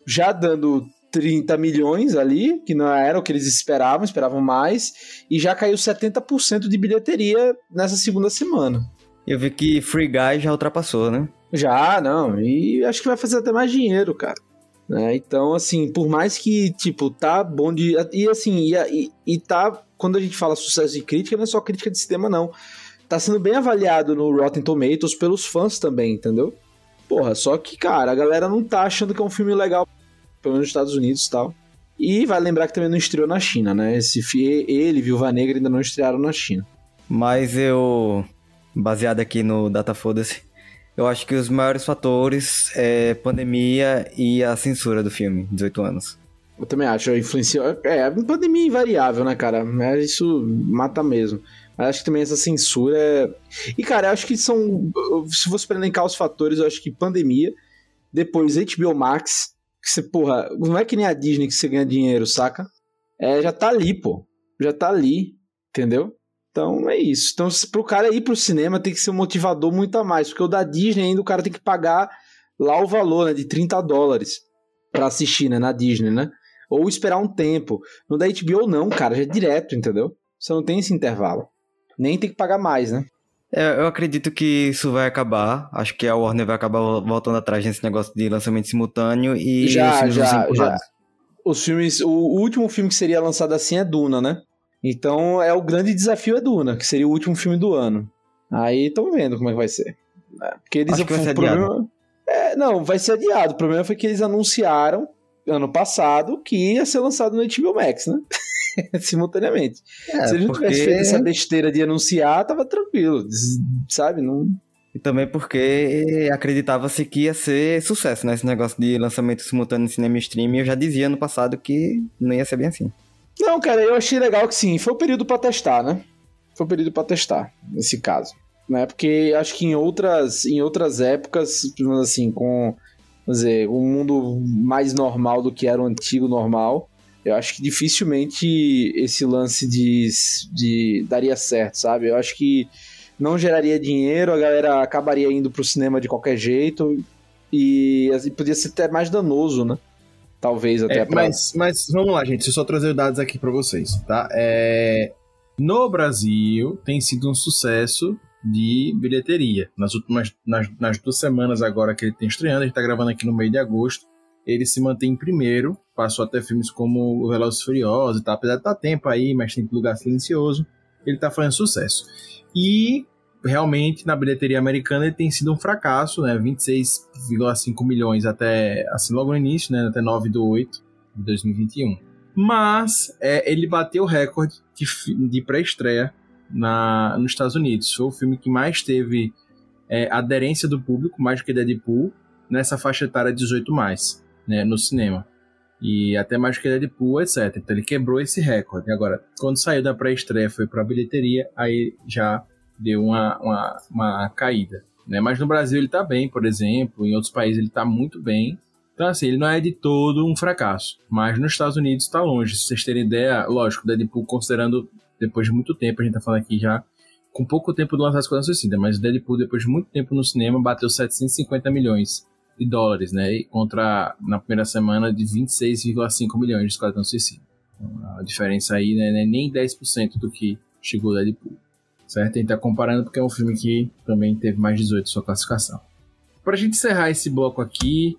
já dando 30 milhões ali, que não era o que eles esperavam, esperavam mais, e já caiu 70% de bilheteria nessa segunda semana. Eu vi que Free Guy já ultrapassou, né? Já, não, e acho que vai fazer até mais dinheiro, cara. Né? Então, assim, por mais que, tipo, tá bom de. E assim, e, e, e tá. Quando a gente fala sucesso de crítica, não é só crítica de sistema, não. Tá sendo bem avaliado no Rotten Tomatoes pelos fãs também, entendeu? Porra, só que, cara, a galera não tá achando que é um filme legal, pelo menos nos Estados Unidos e tal. E vai lembrar que também não estreou na China, né? Esse, ele e Viúva Negra ainda não estrearam na China. Mas eu, baseado aqui no Data Foda-se, eu acho que os maiores fatores é pandemia e a censura do filme, 18 anos. Eu também acho, influenciou. É, a pandemia é invariável, né, cara? Isso mata mesmo. Mas acho que também essa censura é... E, cara, eu acho que são. Se você para elencar os fatores, eu acho que pandemia, depois HBO Max, que você, porra, não é que nem a Disney que você ganha dinheiro, saca? É, já tá ali, pô. Já tá ali, entendeu? Então é isso. Então, pro cara ir pro cinema tem que ser um motivador muito a mais, porque o da Disney ainda o cara tem que pagar lá o valor, né, de 30 dólares para assistir, né, na Disney, né? Ou esperar um tempo. No da HBO não, cara, já é direto, entendeu? Você não tem esse intervalo. Nem tem que pagar mais, né? É, eu acredito que isso vai acabar. Acho que a Warner vai acabar voltando atrás nesse negócio de lançamento simultâneo e já, já, já. Os filmes, o, último filme que seria lançado assim é Duna, né? Então é o grande desafio é Duna, que seria o último filme do ano. Aí estão vendo como é que vai ser. É, porque eles Acho que vai ser problema... adiado. É, não, vai ser adiado. O problema foi que eles anunciaram ano passado que ia ser lançado no HBO Max, né? Simultaneamente. É, Se eles não porque- tivessem feito essa besteira de anunciar, tava tranquilo. Sabe? Não. E também porque acreditava-se que ia ser sucesso, né? Esse negócio de lançamento simultâneo em cinema e streaming. Eu já dizia no passado que não ia ser bem assim. Não, cara, eu achei legal que sim, foi o período pra testar, né? Foi o período pra testar, nesse caso. Né? Porque acho que em outras, em outras épocas, assim, com vamos dizer, um mundo mais normal do que era o antigo normal, eu acho que dificilmente esse lance de, de daria certo, sabe? Eu acho que não geraria dinheiro, a galera acabaria indo pro cinema de qualquer jeito e assim, podia ser até mais danoso, né? Talvez até É, pra... mas, mas vamos lá, gente. Deixa eu só trazer os dados aqui pra vocês, tá? É, no Brasil, tem sido um sucesso de bilheteria. Nas últimas nas, nas duas semanas agora que ele tem estreando, a gente tá gravando aqui no meio de agosto. Ele se mantém em primeiro, passou até filmes como Velozes Furiosos e tal. Apesar de estar tempo aí, mas tem lugar silencioso, ele tá fazendo sucesso. E realmente na bilheteria americana ele tem sido um fracasso, né? 26,5 milhões até assim logo no início, né? Até 9 do 8 de 2021. Mas é, ele bateu o recorde de, de pré-estreia na nos Estados Unidos. Foi o filme que mais teve é, aderência do público, mais do que Deadpool, nessa faixa etária 18 mais, né? No cinema. E até mais do que Deadpool, etc. Então ele quebrou esse recorde. Agora, quando saiu da pré-estreia, foi pra bilheteria, aí já deu uma, uma, uma caída. Né? Mas no Brasil ele tá bem, por exemplo, em outros países ele tá muito bem. Então, assim, ele não é de todo um fracasso. Mas nos Estados Unidos tá longe. Se vocês terem ideia, lógico, Deadpool, considerando depois de muito tempo, a gente tá falando aqui já, com pouco tempo do lançamento Esquadrão Suicida, mas o Deadpool, depois de muito tempo no cinema, bateu 750 milhões de dólares, né? E contra, na primeira semana, de 26,5 milhões de Esquadrão Suicida. Então, a diferença aí né, não é nem 10% do que chegou o Deadpool certo? A gente tá comparando porque é um filme que também teve mais 18 sua classificação. Pra gente encerrar esse bloco aqui,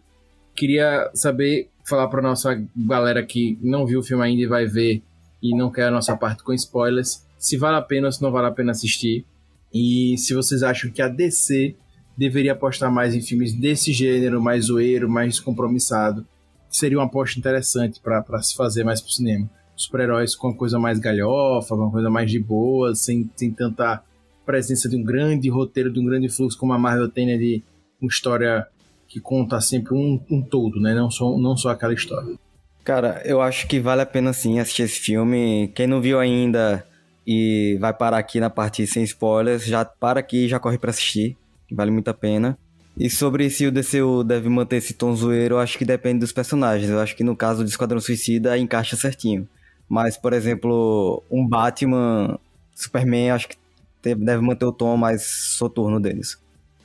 queria saber, falar pra nossa galera que não viu o filme ainda e vai ver e não quer a nossa parte com spoilers, se vale a pena ou se não vale a pena assistir. E se vocês acham que a DC deveria apostar mais em filmes desse gênero, mais zoeiro, mais descompromissado, seria uma aposta interessante pra se fazer mais pro cinema super-heróis com uma coisa mais galhofa, uma coisa mais de boa, sem, sem tanta presença de um grande roteiro, de um grande fluxo, como a Marvel tem, né, de uma história que conta sempre um, um todo, né? Não só, não só aquela história. Cara, eu acho que vale a pena sim assistir esse filme. Quem não viu ainda e vai parar aqui na parte sem spoilers, já para aqui e já corre pra assistir, vale muito a pena. E sobre se o DCU deve manter esse tom zoeiro, eu acho que depende dos personagens. Eu acho que no caso do Esquadrão Suicida encaixa certinho. Mas, por exemplo, um Batman, Superman, acho que deve manter o tom mais soturno deles.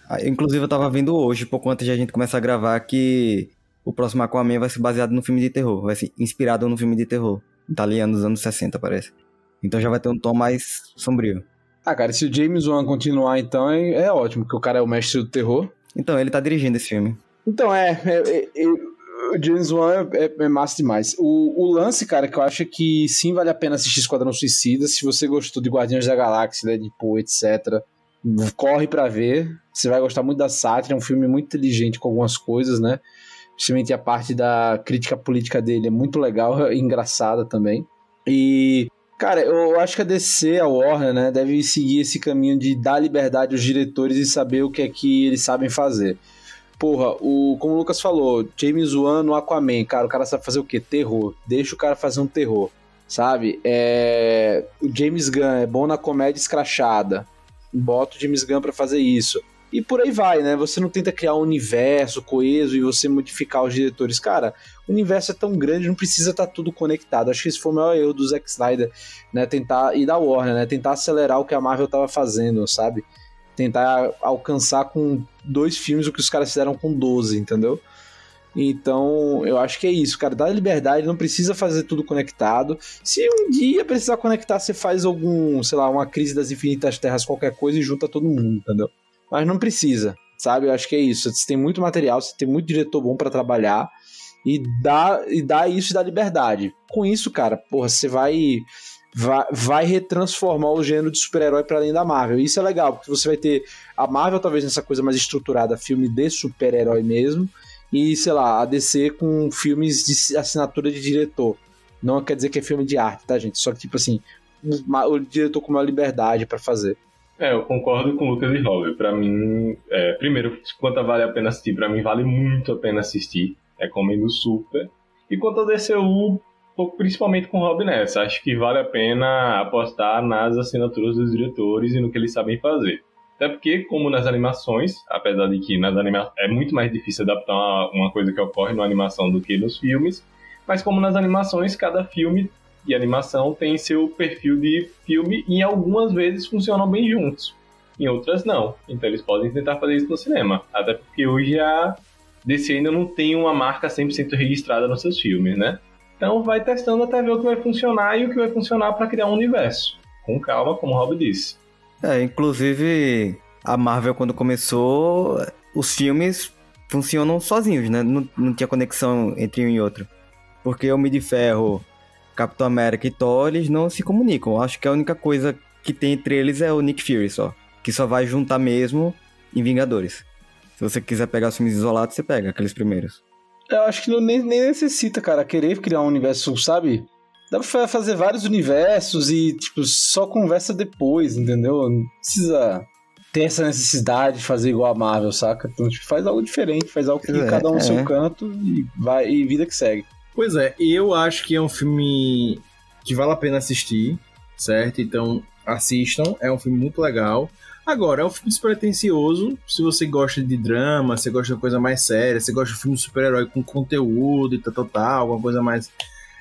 Ah, Inclusive, eu tava vendo hoje, pouco antes de a gente começar a gravar, que o próximo Aquaman vai ser baseado no filme de terror, vai ser inspirado no filme de terror italiano dos anos 60, parece. Então já vai ter um tom mais sombrio. Ah, cara, se o James Wan continuar, então é, é ótimo, porque o cara é o mestre do terror. Então, ele tá dirigindo esse filme. Então, é, é, é, é o James Wan é, é, massa demais. O, o, lance, cara, que eu acho que sim vale a pena assistir Esquadrão Suicida. Se você gostou de Guardiões da Galáxia, Deadpool, etc., corre para ver. Você vai gostar muito da sátira. É um filme muito inteligente com algumas coisas, né? Principalmente a parte da crítica política dele é muito legal e engraçada também. E Cara, eu acho que a DC, a Warner, né, deve seguir esse caminho de dar liberdade aos diretores e saber o que é que eles sabem fazer. Porra, o, como o Lucas falou, James Wan no Aquaman, cara, o cara sabe fazer o quê? Terror. Deixa o cara fazer um terror, sabe? É, o James Gunn é bom na comédia escrachada. Bota o James Gunn pra fazer isso. E por aí vai, né? Você não tenta criar um universo coeso e você modificar os diretores. Cara, o universo é tão grande, não precisa estar tá tudo conectado. Acho que esse foi o maior erro do Zack Snyder, né? Tentar, e da Warner, né? Tentar acelerar o que a Marvel tava fazendo, sabe? Tentar alcançar com dois filmes o que os caras fizeram com 12, entendeu? Então, eu acho que é isso, cara. Dá liberdade, não precisa fazer tudo conectado. Se um dia precisar conectar, você faz algum, sei lá, uma crise das infinitas terras, qualquer coisa e junta todo mundo, entendeu? Mas não precisa, sabe? Eu acho que é isso. Você tem muito material, você tem muito diretor bom para trabalhar e dá, e dá isso da liberdade. Com isso, cara, porra, você vai vai, vai retransformar o gênero de super-herói para além da Marvel. Isso é legal, porque você vai ter a Marvel talvez nessa coisa mais estruturada, filme de super-herói mesmo, e sei lá, a DC com filmes de assinatura de diretor. Não quer dizer que é filme de arte, tá, gente? Só que tipo assim, o diretor com uma liberdade para fazer. É, eu concordo com o Lucas e Robert. Pra mim, é, primeiro, quanto vale a pena assistir, pra mim vale muito a pena assistir. Recomendo super. E quanto ao DCU, principalmente com o Rob Ness, acho que vale a pena apostar nas assinaturas dos diretores e no que eles sabem fazer. Até porque, como nas animações, apesar de que nas anima é muito mais difícil adaptar uma coisa que ocorre na animação do que nos filmes, mas como nas animações, cada filme e animação tem seu perfil de filme e algumas vezes funcionam bem juntos, em outras não. Então eles podem tentar fazer isso no cinema. Até porque hoje a DC ainda não tem uma marca 100% registrada nos seus filmes, né? Então vai testando até ver o que vai funcionar e o que vai funcionar para criar um universo. Com calma, como o Rob disse. É, inclusive a Marvel quando começou, os filmes funcionam sozinhos, né? Não, não tinha conexão entre um e outro. Porque Homem de Ferro Capitão América e Thor, eles não se comunicam. Acho que a única coisa que tem entre eles é o Nick Fury só. Que só vai juntar mesmo em Vingadores. Se você quiser pegar os filmes isolados, você pega aqueles primeiros. Eu acho que não, nem, nem necessita, cara, querer criar um universo, sabe? Dá pra fazer vários universos e, tipo, só conversa depois, entendeu? Não precisa ter essa necessidade de fazer igual a Marvel, saca? Então, tipo, faz algo diferente, faz algo que é, cada um no é. seu canto e vai e vida que segue. Pois é, eu acho que é um filme que vale a pena assistir, certo? Então assistam, é um filme muito legal. Agora, é um filme despretensioso. Se você gosta de drama, você gosta de coisa mais séria, você gosta de filme super-herói com conteúdo e tal, tal, tal, alguma coisa mais.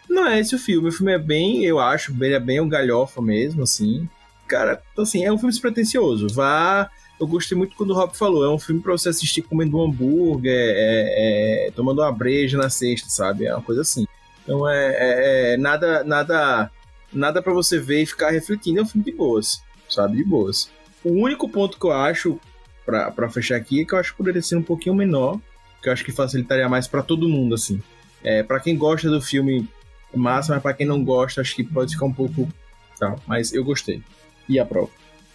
Não é esse o filme. O filme é bem, eu acho, ele é bem o galhofa mesmo, assim. Cara, assim, é um filme despretensioso. Vá eu gostei muito quando o Rob falou. É um filme pra você assistir comendo um hambúrguer, é, é, tomando uma breja na sexta, sabe? É uma coisa assim. Então é, é, é nada, nada, nada para você ver e ficar refletindo. É um filme de boas, sabe? De boas. O único ponto que eu acho, para fechar aqui, é que eu acho que poderia ser um pouquinho menor, que eu acho que facilitaria mais para todo mundo, assim. É, para quem gosta do filme, massa, mas para quem não gosta, acho que pode ficar um pouco. Tá, mas eu gostei. E a prova.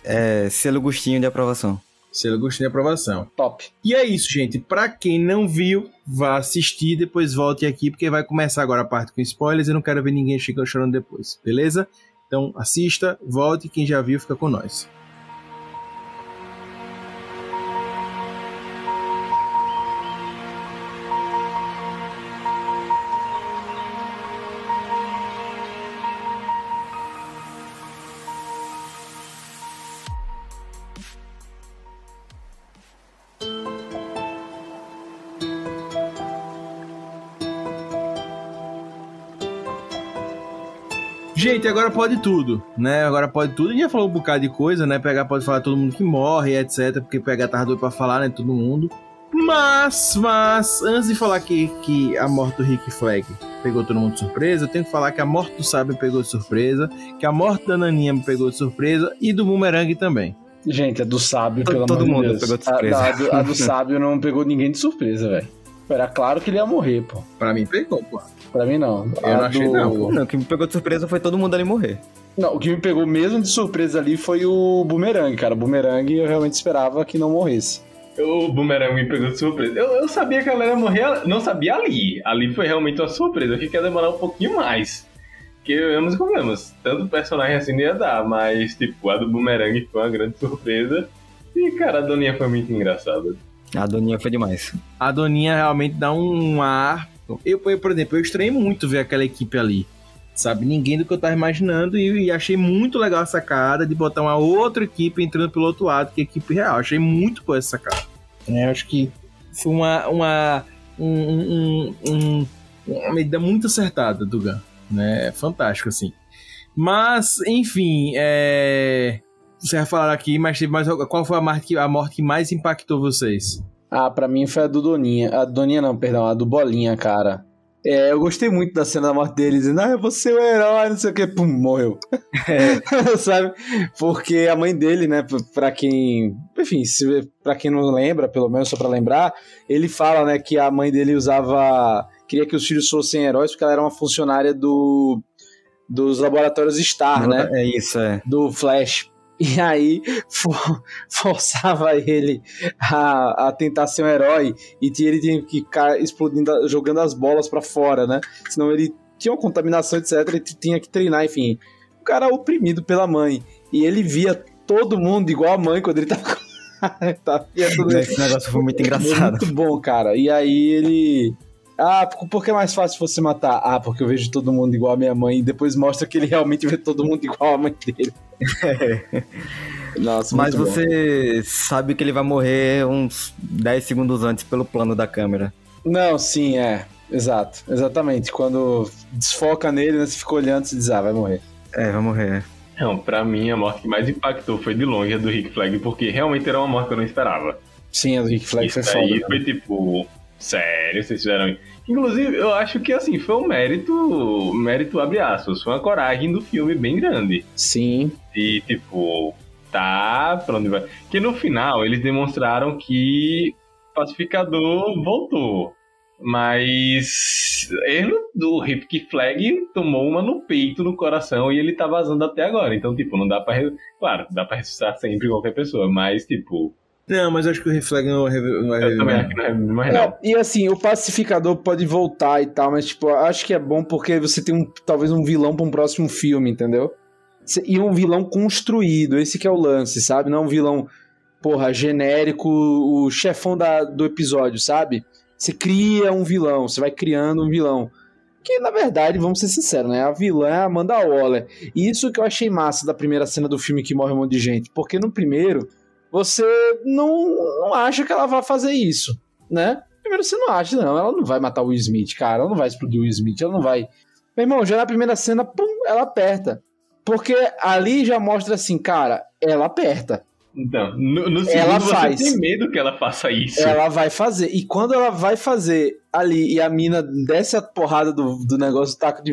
É, selo gostinho de aprovação. Selo gostinho de aprovação. Top. E é isso, gente. Pra quem não viu, vá assistir, depois volte aqui, porque vai começar agora a parte com spoilers e não quero ver ninguém chorando depois, beleza? Então assista, volte, quem já viu fica com nós. Gente, agora pode tudo, né? Agora pode tudo. A gente já falou um bocado de coisa, né? Pegar pode falar todo mundo que morre, etc. Porque pegar tava doido pra falar, né? Todo mundo. Mas, mas, antes de falar que, que a morte do Rick Flag pegou todo mundo de surpresa, eu tenho que falar que a morte do Sábio me pegou de surpresa, que a morte da Naninha me pegou de surpresa e do Boomerang também. Gente, a do sábio, Todo- pelo todo amor de mundo Deus. pegou de A- surpresa. A, do, a do sábio não pegou ninguém de surpresa, velho. Era claro que ele ia morrer, pô. Pra mim pegou, pô. Pra mim, não. Eu não achei, não, pô. Não, o que me pegou de surpresa foi todo mundo ali morrer. Não, o que me pegou mesmo de surpresa ali foi o Boomerang, cara. O Boomerang eu realmente esperava que não morresse. O Boomerang me pegou de surpresa. Eu, eu sabia que a galera ia morrer, não sabia ali. Ali foi realmente uma surpresa. Eu achei que ia demorar um pouquinho mais. Porque vamos com vamos. Tanto personagem assim não ia dar, mas, tipo, a do Boomerang foi uma grande surpresa. E, cara, a Doninha foi muito engraçada. A Doninha foi demais. A Doninha realmente dá um ar. Eu, eu, por exemplo, eu estranhei muito ver aquela equipe ali. Sabe, ninguém do que eu tava imaginando e, e achei muito legal a sacada de botar uma outra equipe entrando pelo outro lado, que é a equipe real. Achei muito boa essa sacada. É, acho que foi uma, uma, um, um- um- uma medida muito acertada do Gun. Né? Fantástico, assim. Mas, enfim, é... você vai falar aqui, mas teve mais qual foi a que- a morte que mais impactou vocês? Ah, pra mim foi a do Doninha. A do Doninha não, perdão, a do Bolinha, cara. É, eu gostei muito da cena da morte dele, dizendo, ah, eu vou ser o herói, não sei o que, pum, morreu. Sabe? Porque a mãe dele, né, pra- quem. Enfim, se, pra quem não lembra, pelo menos só pra lembrar, ele fala, né, que a mãe dele usava. Queria que os filhos fossem heróis porque ela era uma funcionária do. Dos laboratórios Star, né? É isso, é. do Flash. E aí for- forçava ele a, a tentar ser um herói e ele tinha que ficar explodindo, jogando as bolas pra fora, né? Senão ele tinha uma contaminação, etc. Ele tinha que treinar, enfim. O cara oprimido pela mãe. E ele via todo mundo igual a mãe quando ele tava. tava Esse negócio foi muito engraçado. muito bom, cara. E aí ele. Ah, por por que é mais fácil você matar? Ah, porque eu vejo todo mundo igual a minha mãe. E depois mostra que ele realmente vê todo mundo igual a mãe dele. Nossa, Mas muito bom. você sabe que ele vai morrer uns 10 segundos antes pelo plano da câmera. Não, sim, é. Exato. Exatamente. Quando desfoca nele, né, você fica olhando e diz, ah, vai morrer. É, vai morrer. Não, pra mim a morte que mais impactou foi de longe a do Rick Flag, porque realmente era uma morte que eu não esperava. Sim, a do Rick Flag foi Isso foda. aí cara. foi tipo, sério, vocês fizeram isso. Inclusive, eu acho que assim, foi um mérito, mérito abre aspas, foi uma coragem do filme bem grande. Sim. E tipo, tá, pra onde vai? Que no final eles demonstraram que o pacificador voltou. Mas ele do Rick Flag tomou uma no peito, no coração, e ele tá vazando até agora. Então, tipo, não dá pra. Claro, dá pra ressuscitar sempre qualquer pessoa, mas, tipo, Não, mas acho que o Reflag não vai rever- não vai eu também acho que não é mais não. É, e assim, o pacificador pode voltar e tal, mas tipo, acho que é bom porque você tem um, talvez um vilão pra um próximo filme, entendeu? E um vilão construído, esse que é o lance, sabe? Não um vilão, porra, genérico, o chefão da, do episódio, sabe? Você cria um vilão, você vai criando um vilão. Que na verdade, vamos ser sinceros, né? A vilã é a Amanda Waller. E isso que eu achei massa da primeira cena do filme que morre um monte de gente. Porque no primeiro, você não, não acha que ela vai fazer isso, né? Primeiro você não acha, não. Ela não vai matar o Will Smith, cara. Ela não vai explodir o Will Smith, ela não vai. Meu irmão, já na primeira cena, pum, ela aperta. Porque ali já mostra assim, cara, ela aperta. Então, no, no segundo Ela você faz. tem medo que ela faça isso. Ela vai fazer. E quando ela vai fazer ali e a mina desce a porrada do, do negócio do taco de,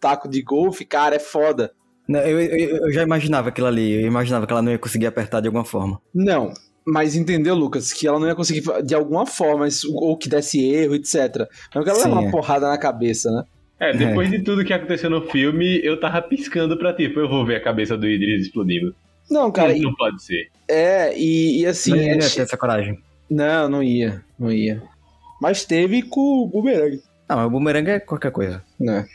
taco de golfe, cara, é foda. Não, Eu, eu, eu já imaginava aquilo ali, eu imaginava que ela não ia conseguir apertar de alguma forma. Não. Mas entendeu, Lucas, que ela não ia conseguir de alguma forma, isso- ou que desse erro, etc. Não que ela Sim, leva uma é. porrada na cabeça, né? É, depois de tudo que aconteceu no filme, eu tava piscando pra tipo, eu vou ver a cabeça do Idris explodindo. Não, cara, não, e- não pode ser. é, e, e assim. É- não ia ter essa coragem. Não, não ia, não ia. Mas teve com o Boomerang, Não, mas o boomerang é qualquer coisa. né?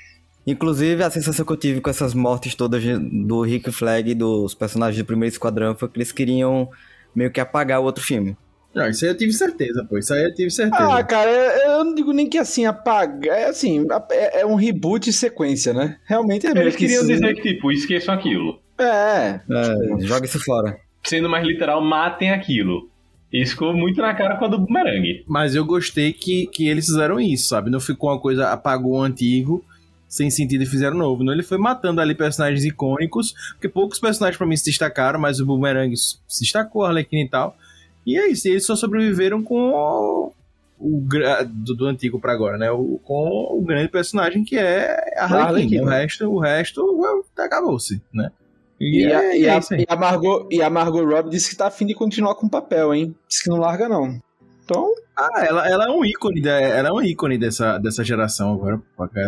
Inclusive, a sensação que eu tive com essas mortes todas do Rick Flag e dos personagens do primeiro esquadrão foi que eles queriam meio que apagar o outro filme. Não, isso aí eu tive certeza, pô. Isso aí eu tive certeza. Ah, cara, eu eu não digo nem que assim, apagar. É assim, é, é um reboot e sequência, né? Realmente é meio Eles que queriam isso. dizer que, tipo, esqueçam aquilo. É, É, joga isso fora. Sendo mais literal, matem aquilo. Isso ficou muito na cara com a do Boomerang. Mas eu gostei que, que eles fizeram isso, sabe? Não ficou uma coisa, apagou o antigo, sem sentido e fizeram novo. Não, ele foi matando ali personagens icônicos, porque poucos personagens pra mim se destacaram, mas o Boomerang se destacou, a Arlequina e tal. E é isso, eles só sobreviveram com o, do, do, antigo para agora, né? O, com o grande personagem que é a Harley, O resto, o resto acabou-se, né? E, e, a, é, e, a, e, a, Margot, e a Margot Robbie disse que tá afim de continuar com o papel, hein? Disse que não larga, não. Então. Ah, ela, ela é um ícone, da, ela é um ícone dessa, dessa geração agora,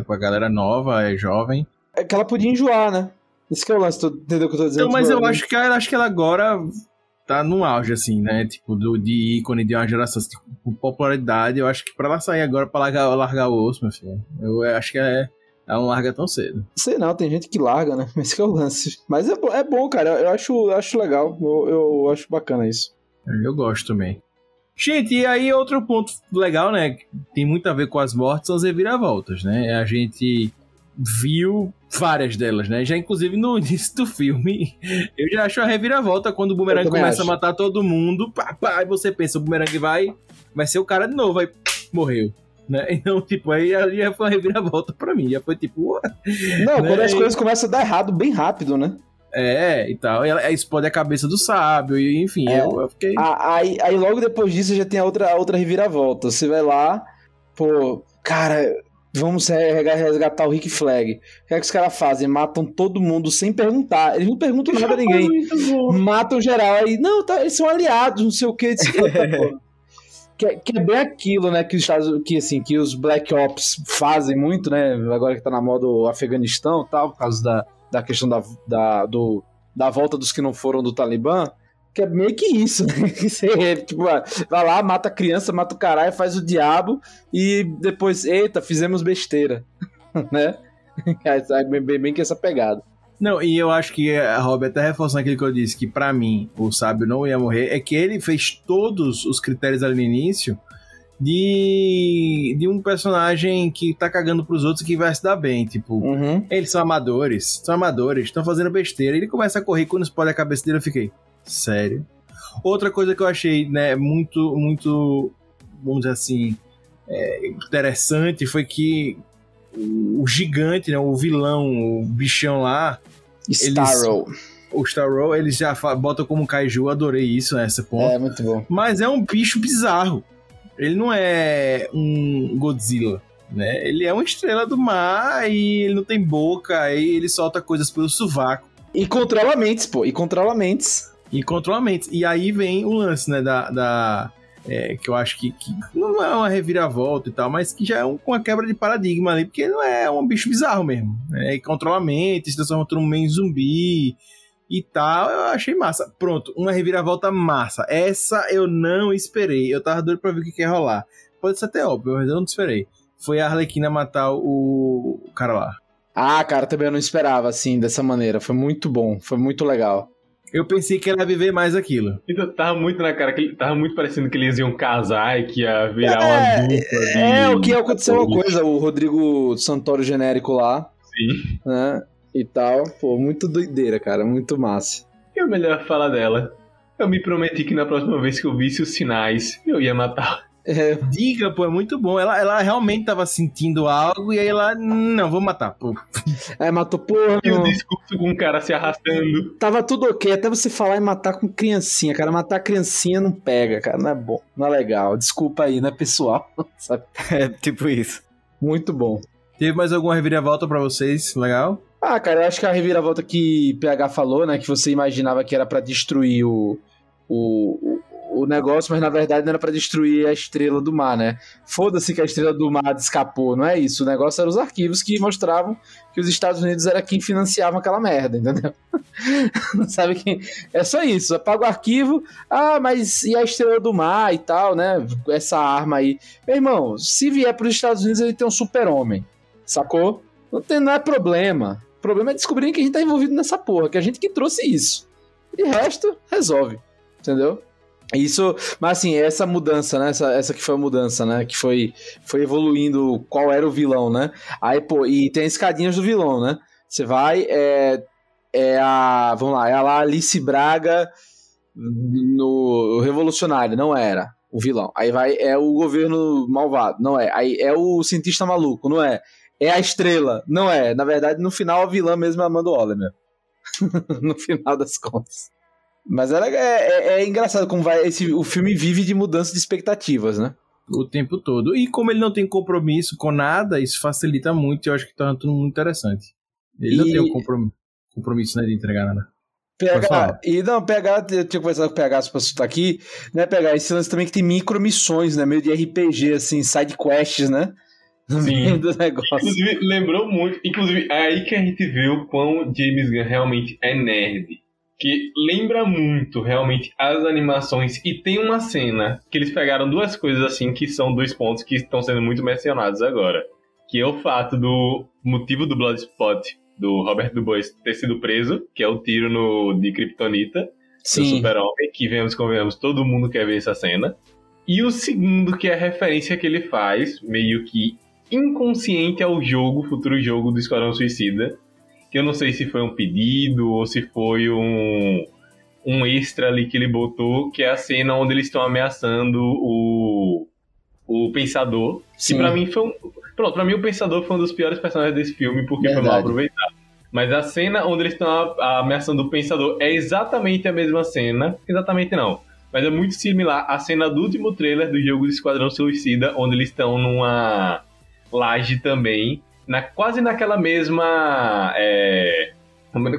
com a galera nova, é jovem. É que ela podia enjoar, né? Isso que é o lance, entendeu o que eu tô dizendo? Não, mas tipo, eu acho que, ela, acho que ela agora tá no auge, assim, né? Tipo, do, de ícone de uma geração, tipo, popularidade. Eu acho que pra ela sair agora pra largar, largar o osso, meu filho, eu acho que é. Ela não larga tão cedo. Sei não, tem gente que larga, né? Esse que é o lance. Mas é, é bom, cara. Eu acho, eu acho legal. Eu, eu acho bacana isso. Eu gosto também. Gente, e aí outro ponto legal, né? Tem muito a ver com as mortes, são as reviravoltas, né? A gente viu várias delas, né? Já inclusive no início do filme, eu já acho a reviravolta quando o Boomerang começa acho. a matar todo mundo, pá, pá, e você pensa, o Boomerang vai, vai ser o cara de novo, aí morreu. Né? Então, tipo, aí já foi uma reviravolta pra mim. Já foi tipo. Não, né? quando as coisas começam a dar errado bem rápido, né? É, e tal. E ela explode a cabeça do sábio, e enfim, é. eu, eu, fiquei. Aí, aí logo depois disso já tem a outra, a outra reviravolta. Você vai lá, pô, cara, vamos resgatar o Rick Flag. O que é que os caras fazem? Matam todo mundo sem perguntar. Eles não perguntam nada a ninguém. Matam geral. Aí, não, tá, eles são aliados, não sei o que. que, é, que é bem aquilo, né, que os que assim, que os Black Ops fazem muito, né, agora que tá na moda o Afeganistão, tal, por causa da da questão da, da, do, da volta dos que não foram do Talibã, que é meio que isso, né? Você, tipo, vai lá, mata a criança, mata o caralho, faz o diabo e depois, eita, fizemos besteira, né? É bem, bem, bem que essa pegada. Não, e eu acho que a Rob até reforçando aquilo que eu disse, que para mim o sábio não ia morrer, é que ele fez todos os critérios ali no início de, de um personagem que tá cagando pros outros e que vai se dar bem. Tipo, uhum. eles são amadores, são amadores, estão fazendo besteira. Ele começa a correr quando explode a cabeça dele, eu fiquei, sério? Outra coisa que eu achei, né, muito, muito, vamos dizer assim, é, interessante foi que o, o gigante, né, o vilão, o bichão lá. Starro. Eles, o Starro, eles já botam como kaiju, adorei isso nessa ponta. É, muito bom. Mas é um bicho bizarro. Ele não é um Godzilla, né? Ele é uma estrela do mar e ele não tem boca, e ele solta coisas pelo sovaco. E controla mentes, pô, e controla mentes. E controla mentes. E aí vem o lance, né, da... da é, que eu acho que, que, não é uma reviravolta e tal, mas que já é um, uma quebra de paradigma ali, porque não é um bicho bizarro mesmo. Né? E controla mentes, se transforma mundo em zumbi, e tal. Eu achei massa. Pronto, uma reviravolta massa. Essa eu não esperei. Eu tava doido pra ver o que, que ia rolar. Pode ser até óbvio, mas eu não esperei. Foi a Arlequina matar o, o cara lá. Ah, cara, também eu não esperava assim, dessa maneira. Foi muito bom, foi muito legal. Eu pensei que ela ia viver mais aquilo. Então, tava muito na cara, que tava muito parecendo que eles iam casar e que ia virar é, uma dupla. De... É, o que aconteceu uma coisa, o Rodrigo Santoro genérico lá. Sim. Né? e tal. Pô, muito doideira, cara, muito massa. E o melhor fala dela. Eu me prometi que na próxima vez que eu visse os sinais, eu ia matar. É, diga, pô, é muito bom. Ela, ela realmente tava sentindo algo e aí ela, não, vou matar, pô. É, matou, porra. E o discurso com o cara se arrastando. Tava tudo ok, até você falar em matar com criancinha, cara. Matar criancinha não pega, cara, não é bom, não é legal. Desculpa aí, né, pessoal? Sabe? É, tipo isso. Muito bom. Teve mais alguma reviravolta para vocês? Legal? Ah, cara, eu acho que a reviravolta que PH falou, né? Que você imaginava que era para destruir o, o, o negócio, mas na verdade não era para destruir a estrela do mar, né? Foda-se que a estrela do mar escapou, não é isso. O negócio eram os arquivos que mostravam que os Estados Unidos era quem financiava aquela merda, entendeu? Sabe quem? É só isso. Apaga o arquivo. Ah, mas e a estrela do mar e tal, né? Essa arma aí. Meu irmão, se vier para os Estados Unidos, ele tem um super-homem. Sacou? Não, tem, não é problema. O problema é descobrir que a gente tá envolvido nessa porra, que a gente que trouxe isso. E resto, resolve. Entendeu? Isso, mas assim, essa mudança, né? Essa, essa que foi a mudança, né? Que foi, foi evoluindo qual era o vilão, né? Aí, pô, e tem escadinhas do vilão, né? Você vai, é, é a. Vamos lá, é a Alice Braga no Revolucionário, não era o vilão. Aí vai, é o governo malvado, não é. Aí é o cientista maluco, não é é a estrela. Não é. Na verdade, no final, a vilã mesmo é a Amanda Waller, no final das contas. Mas é, é, é engraçado como vai. Esse, o filme vive de mudança de expectativas, né? O tempo todo. E como ele não tem compromisso com nada, isso facilita muito e eu acho que tá tudo muito interessante. Ele não E- tem o compromisso, compromisso né, de entregar nada. PH, e não, PH, eu tinha conversado com o PH pra citar aqui, né, PH, esse lance também que tem micromissões, né, meio de RPG, assim, side quests, né, no Sim. meio do negócio. Inclusive, lembrou muito. Inclusive, é aí que a gente vê o quão James Gunn realmente é nerd. Que lembra muito, realmente, as animações. E tem uma cena que eles pegaram duas coisas assim, que são dois pontos que estão sendo muito mencionados agora. Que é o fato do motivo do Bloodspot do Robert Dubois ter sido preso, que é o tiro no, de Kryptonita do Super-Homem, que vemos, convenhamos, todo mundo quer ver essa cena. E o segundo, que é a referência que ele faz, meio que inconsciente ao jogo, futuro jogo do Esquadrão Suicida. Que eu não sei se foi um pedido ou se foi um, um extra ali que ele botou, que é a cena onde eles estão ameaçando o, o Pensador. sim. Que pra mim foi um. Pronto, pra mim o Pensador foi um dos piores personagens desse filme, porque foi mal Verdade. aproveitado. Mas a cena onde eles estão ameaçando o Pensador é exatamente a mesma cena. Exatamente não. Mas é muito similar à cena do último trailer do jogo do Esquadrão Suicida, onde eles estão numa laje também. Na, quase naquela mesma. é,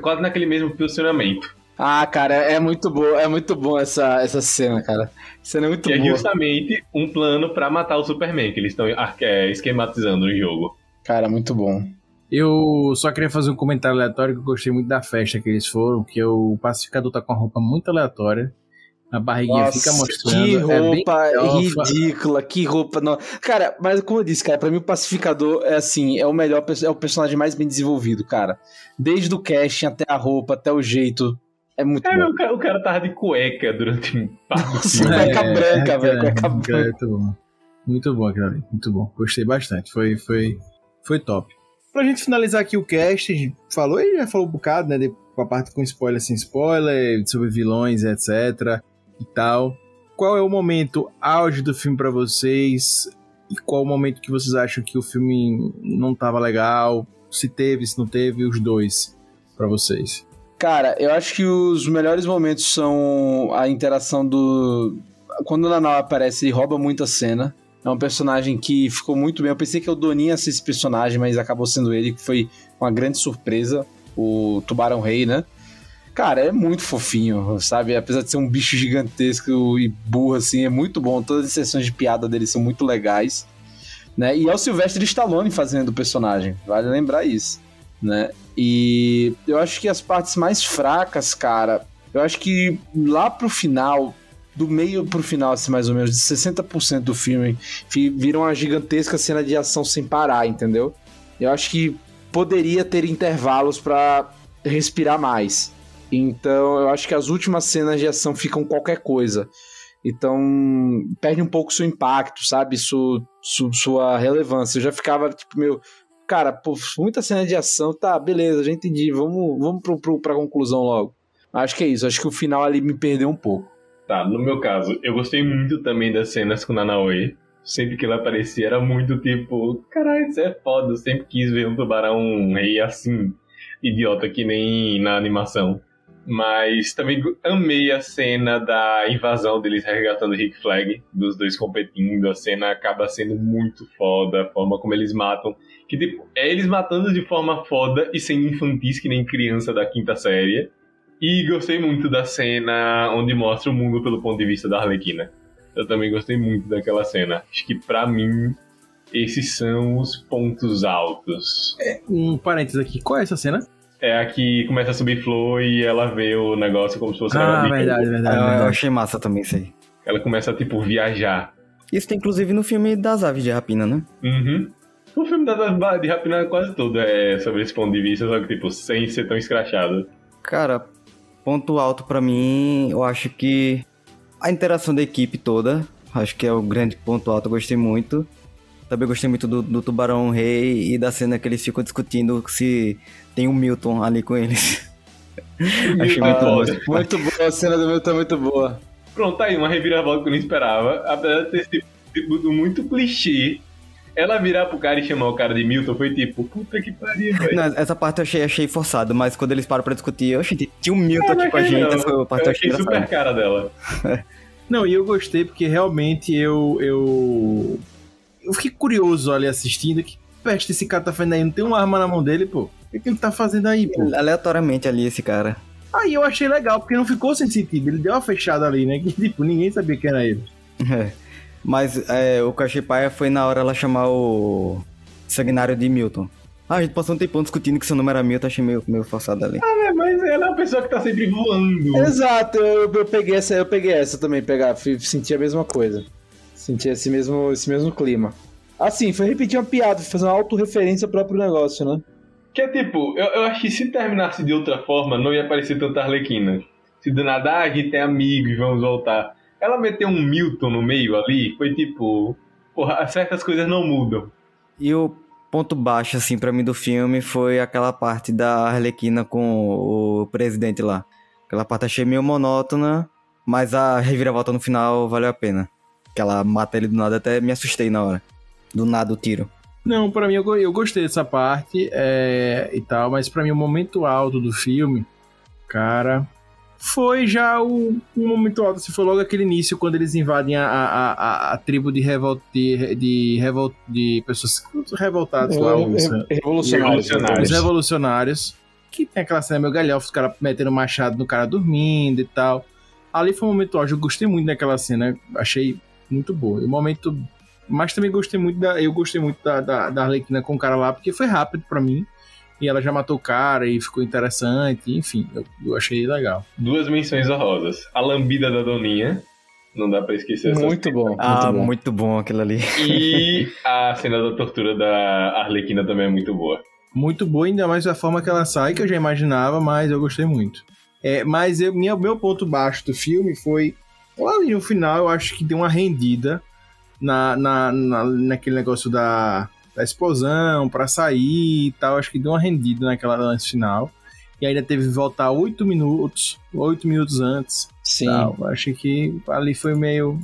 quase naquele mesmo posicionamento. Ah, cara, é muito bom, é muito bom essa, essa cena, cara. Essa cena é muito Que é boa. justamente um plano pra matar o Superman, que eles estão ah, é, esquematizando no jogo. Cara, muito bom. Eu só queria fazer um comentário aleatório que eu gostei muito da festa que eles foram, que o pacificador tá com uma roupa muito aleatória. A barriguinha Nossa, fica mostrando. que é bem roupa legal, ridícula, que roupa. Não. Cara, mas como eu disse, cara, pra mim o Pacificador é assim, é o melhor, é o personagem mais bem desenvolvido, cara. Desde o casting até a roupa, até o jeito. É muito É, bom. o cara, o cara tava de cueca durante um Nossa, filme. cueca branca, é, velho, é, cueca é, branca. Muito bom. Muito bom aquilo ali, muito bom. Gostei bastante, foi, foi, foi top. Pra gente finalizar aqui o cast, a gente falou, ele já falou um bocado, né, de, com a parte com spoiler sem spoiler, sobre vilões, etc e tal. Qual é o momento auge do filme pra vocês? E qual o momento que vocês acham que o filme não tava legal? Se teve, se não teve, os dois pra vocês. Cara, eu acho que os melhores momentos são a interação do. Quando o Nanau aparece, ele rouba muito a cena. É um personagem que ficou muito bem. Eu pensei que o Doninho ia ser esse personagem, mas acabou sendo ele, que foi uma grande surpresa. O Tubarão Rei, né? Cara, é muito fofinho, sabe? Apesar de ser um bicho gigantesco e burro, assim, é muito bom. Todas as sessões de piada dele são muito legais. Né? E é o Sylvester Stallone fazendo o personagem, vale lembrar isso. Né? E eu acho que as partes mais fracas, cara, eu acho que lá pro final, do meio pro final, assim, mais ou menos, de 60% do filme, fi- vira uma gigantesca cena de ação sem parar, entendeu? Eu acho que poderia ter intervalos pra respirar mais. Então, eu acho que as últimas cenas de ação ficam qualquer coisa. Então, perde um pouco seu impacto, sabe? Su, su- sua relevância. Eu já ficava, tipo, meu. Cara, pô, muita cena de ação, tá, beleza, já entendi. Vamos, vamos pro, pro, pra conclusão logo. Acho que é isso. Acho que o final ali me perdeu um pouco. Tá, no meu caso, eu gostei muito também das cenas com o Nanaue. Sempre que ele aparecia era muito tipo, caralho, isso é foda. Eu sempre quis ver um tubarão rei assim, idiota que nem na animação. Mas também amei a cena da invasão deles resgatando o Rick Flag, dos dois competindo. A cena acaba sendo muito foda, a forma como eles matam. Que tipo, é eles matando de forma foda e sem infantis que nem criança da quinta série. E gostei muito da cena onde mostra o mundo pelo ponto de vista da Arlequina. Eu também gostei muito daquela cena. Acho que pra mim, esses são os pontos altos. Um parênteses aqui, qual é essa cena? É a que começa a subir flor e ela vê o negócio como se fosse Ah, verdade, verdade, eu, eu verdade. achei massa também isso aí. Ela começa a, tipo, viajar. Isso tem inclusive no filme das aves de rapina, né? Uhum. O filme da da- de Rapina quase todo é sobre esse ponto de vista, só que, tipo, sem ser tão escrachado. Cara, ponto alto pra mim, eu acho que a interação da equipe toda, acho que é o grande ponto alto, eu gostei muito. Também gostei muito do, do Tubarão Rei e da cena que eles ficam discutindo se tem o Milton ali com eles. achei muito Ah, bom. foda. Muito boa, a cena do meu tá muito boa. Pronto, tá aí uma reviravolta que eu não esperava. Apesar de ter sido tipo, muito clichê, Ela virar pro cara e chamar o cara de Milton foi tipo, puta que pariu, velho. Não, essa parte eu achei, achei forçado, mas quando eles param pra discutir, eu achei, tinha um Milton Ah, aqui não com a achei gente, não. essa parte Eu eu achei achei super cara dela. Não, e eu gostei porque realmente eu. Eu, eu fiquei curioso ali assistindo. Que peste esse cara tá fazendo aí? Não tem uma arma na mão dele, pô. O que, que ele tá fazendo aí, pô? Aleatoriamente ali, esse cara. Aí eu achei legal, porque não ficou sem sentido. Ele deu uma fechada ali, né? Que tipo, ninguém sabia que era ele. É. Mas é, o que eu achei paia foi na hora ela chamar o Sanguinário de Milton. Ah, a gente passou um tempão discutindo que seu nome era Milton, achei meio, meio forçado ali. É, mas ela é uma pessoa que tá sempre voando. Exato, eu, eu peguei essa, eu peguei essa também, pegar, fui- senti a mesma coisa. Senti esse mesmo, esse mesmo clima. Assim, foi repetir uma piada, foi fazer uma autorreferência ao próprio negócio, né? Que é tipo, eu, eu acho que se terminasse de outra forma, não ia parecer tanta Arlequina. Se do nada, ah, a gente tem amigo e vamos voltar. Ela meteu um Milton no meio ali, foi tipo. Porra, certas coisas não mudam. E o ponto baixo, assim, pra mim do filme foi aquela parte da Arlequina com o presidente lá. Aquela parte achei meio monótona, mas a reviravolta no final valeu a pena. Que ela mata ele do nada, até me assustei na hora. Do nada o tiro. Não, pra mim eu, eu gostei dessa parte é, e tal, mas pra mim o momento alto do filme, cara, foi já o, o momento alto. Se foi logo aquele início quando eles invadem a, a, a, a tribo de revol, de, de, revol, de pessoas revoltadas lá, os, Revolucionários. Revolucionários. os revolucionários. Que tem aquela cena meio galhofa, os caras metendo machado no cara dormindo e tal. Ali foi um momento alto, eu gostei muito daquela cena, achei muito boa. E o momento mas também gostei muito da. Eu gostei muito da, da, da Arlequina com o cara lá, porque foi rápido pra mim. E ela já matou o cara e ficou interessante. Enfim, eu, eu achei legal. Duas menções honrosas. A lambida da Doninha. Não dá pra esquecer essa. Muito bom, Ah, muito bom. muito bom aquilo ali. E a cena da tortura da Arlequina também é muito boa. Muito boa, ainda mais a forma que ela sai, que eu já imaginava, mas eu gostei muito. É, mas eu, minha, meu ponto baixo do filme foi. Lá ali no final, eu acho que deu uma rendida na, na, na- naquele negócio da, da explosão pra sair e tal. Acho que deu uma rendida naquela lance final. E ainda teve que voltar oito minutos, oito minutos antes. Sim. tal. Achei que ali foi meio.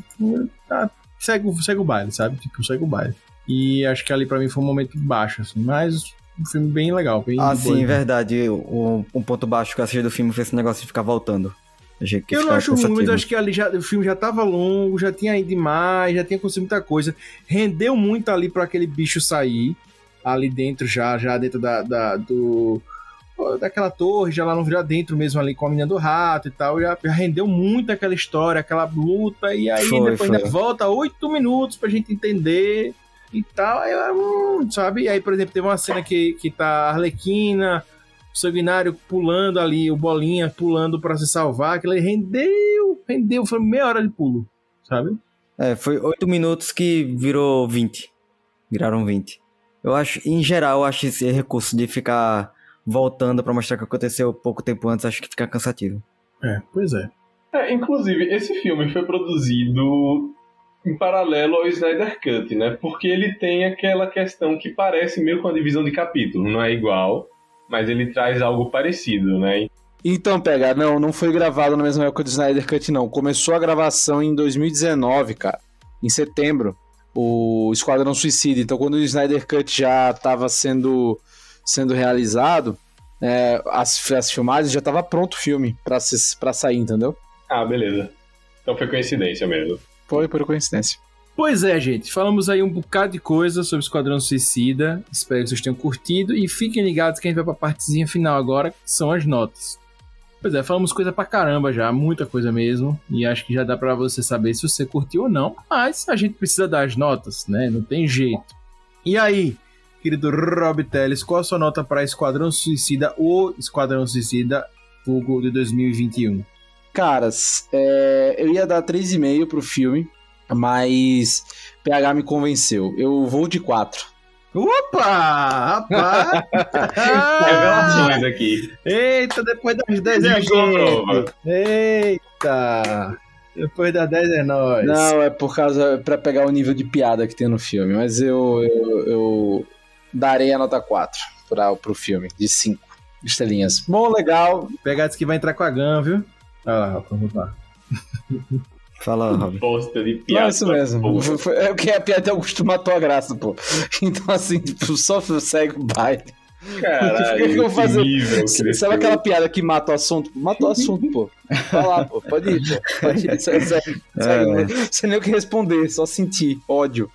ah, segue, o- segue o baile, sabe? Tipo, segue o baile. E acho que ali pra mim foi um momento baixo, assim. Mas um filme bem legal. Bem Ah, sim, verdade. O, um ponto baixo que eu assisti do filme foi esse negócio de ficar voltando. Achei que Eu não acho ruim, mas cansativo. acho que ali já, o filme já tava longo, já tinha ido demais, já tinha acontecido muita coisa. Rendeu muito ali pra aquele bicho sair. Ali dentro, já, já dentro da, da- do. Daquela torre, já lá no já dentro mesmo ali com a menina do rato e tal, já, já rendeu muito aquela história, aquela luta, e aí Foi, depois foi. ainda volta oito minutos pra gente entender e tal, aí, hum, sabe? E aí, por exemplo, teve uma cena que, que tá a Arlequina, Sanguinário pulando ali, o Bolinha pulando pra se salvar, aquilo aí rendeu, rendeu, foi meia hora de pulo, sabe? É, foi 8 minutos que virou 20. Viraram 20. Eu acho, em geral, eu acho esse recurso de ficar voltando pra mostrar o que aconteceu pouco tempo antes, acho que fica cansativo. É, pois é. É, inclusive, esse filme foi produzido em paralelo ao Snyder Cut, né? Porque ele tem aquela questão que parece meio com a divisão de capítulo, não é igual, mas ele traz algo parecido, né? Então, pega, não, não foi gravado na mesma época do Snyder Cut, não. Começou a gravação em 2019, cara. Em setembro. O Esquadrão Suicida. Então, quando o Snyder Cut já estava sendo, sendo realizado, é, as, as filmagens já estava pronto o filme pra sair, entendeu? Ah, beleza. Então foi coincidência mesmo. Foi por coincidência. Pois é, gente, falamos aí um bocado de coisa sobre Esquadrão Suicida. Espero que vocês tenham curtido e fiquem ligados que a gente vai pra partezinha final agora, que são as notas. Pois é, falamos coisa pra caramba já, muita coisa mesmo, e acho que já dá pra você saber se você curtiu ou não, mas a gente precisa dar as notas, né? Não tem jeito. E aí, querido Rob Teles, qual a sua nota pra Esquadrão Suicida ou Esquadrão Suicida Fogo de 2021? Caras, é, eu ia dar 3,5 pro filme, mas PH me convenceu. Eu vou de 4. Opa! Rapaz! Revelações aqui. Eita, depois das 10 é gente. Eita! Depois das 10 é nós. Não, é por causa. pra pegar o nível de piada que tem no filme. Mas eu, eu, eu darei a nota 4 pra, pro filme, de 5 estrelinhas. Bom, legal. Pegados que vai entrar com a GAN, viu? Olha lá, vamos lá. Fala, Rob. Bosta de Não, piada. é isso mesmo. porra. Foi- foi- é porque a piada Augusto matou a graça, pô. Então, assim, tipo, só segue o baile. Caralho, O que que eu vou fazer? nível que Sabe aquela piada que mata o assunto? Matou o assunto, pô. Vai lá, pô. Pode ir, pô. Pode ir. Segue, segue. É. Não sei nem o que responder, só sentir ódio.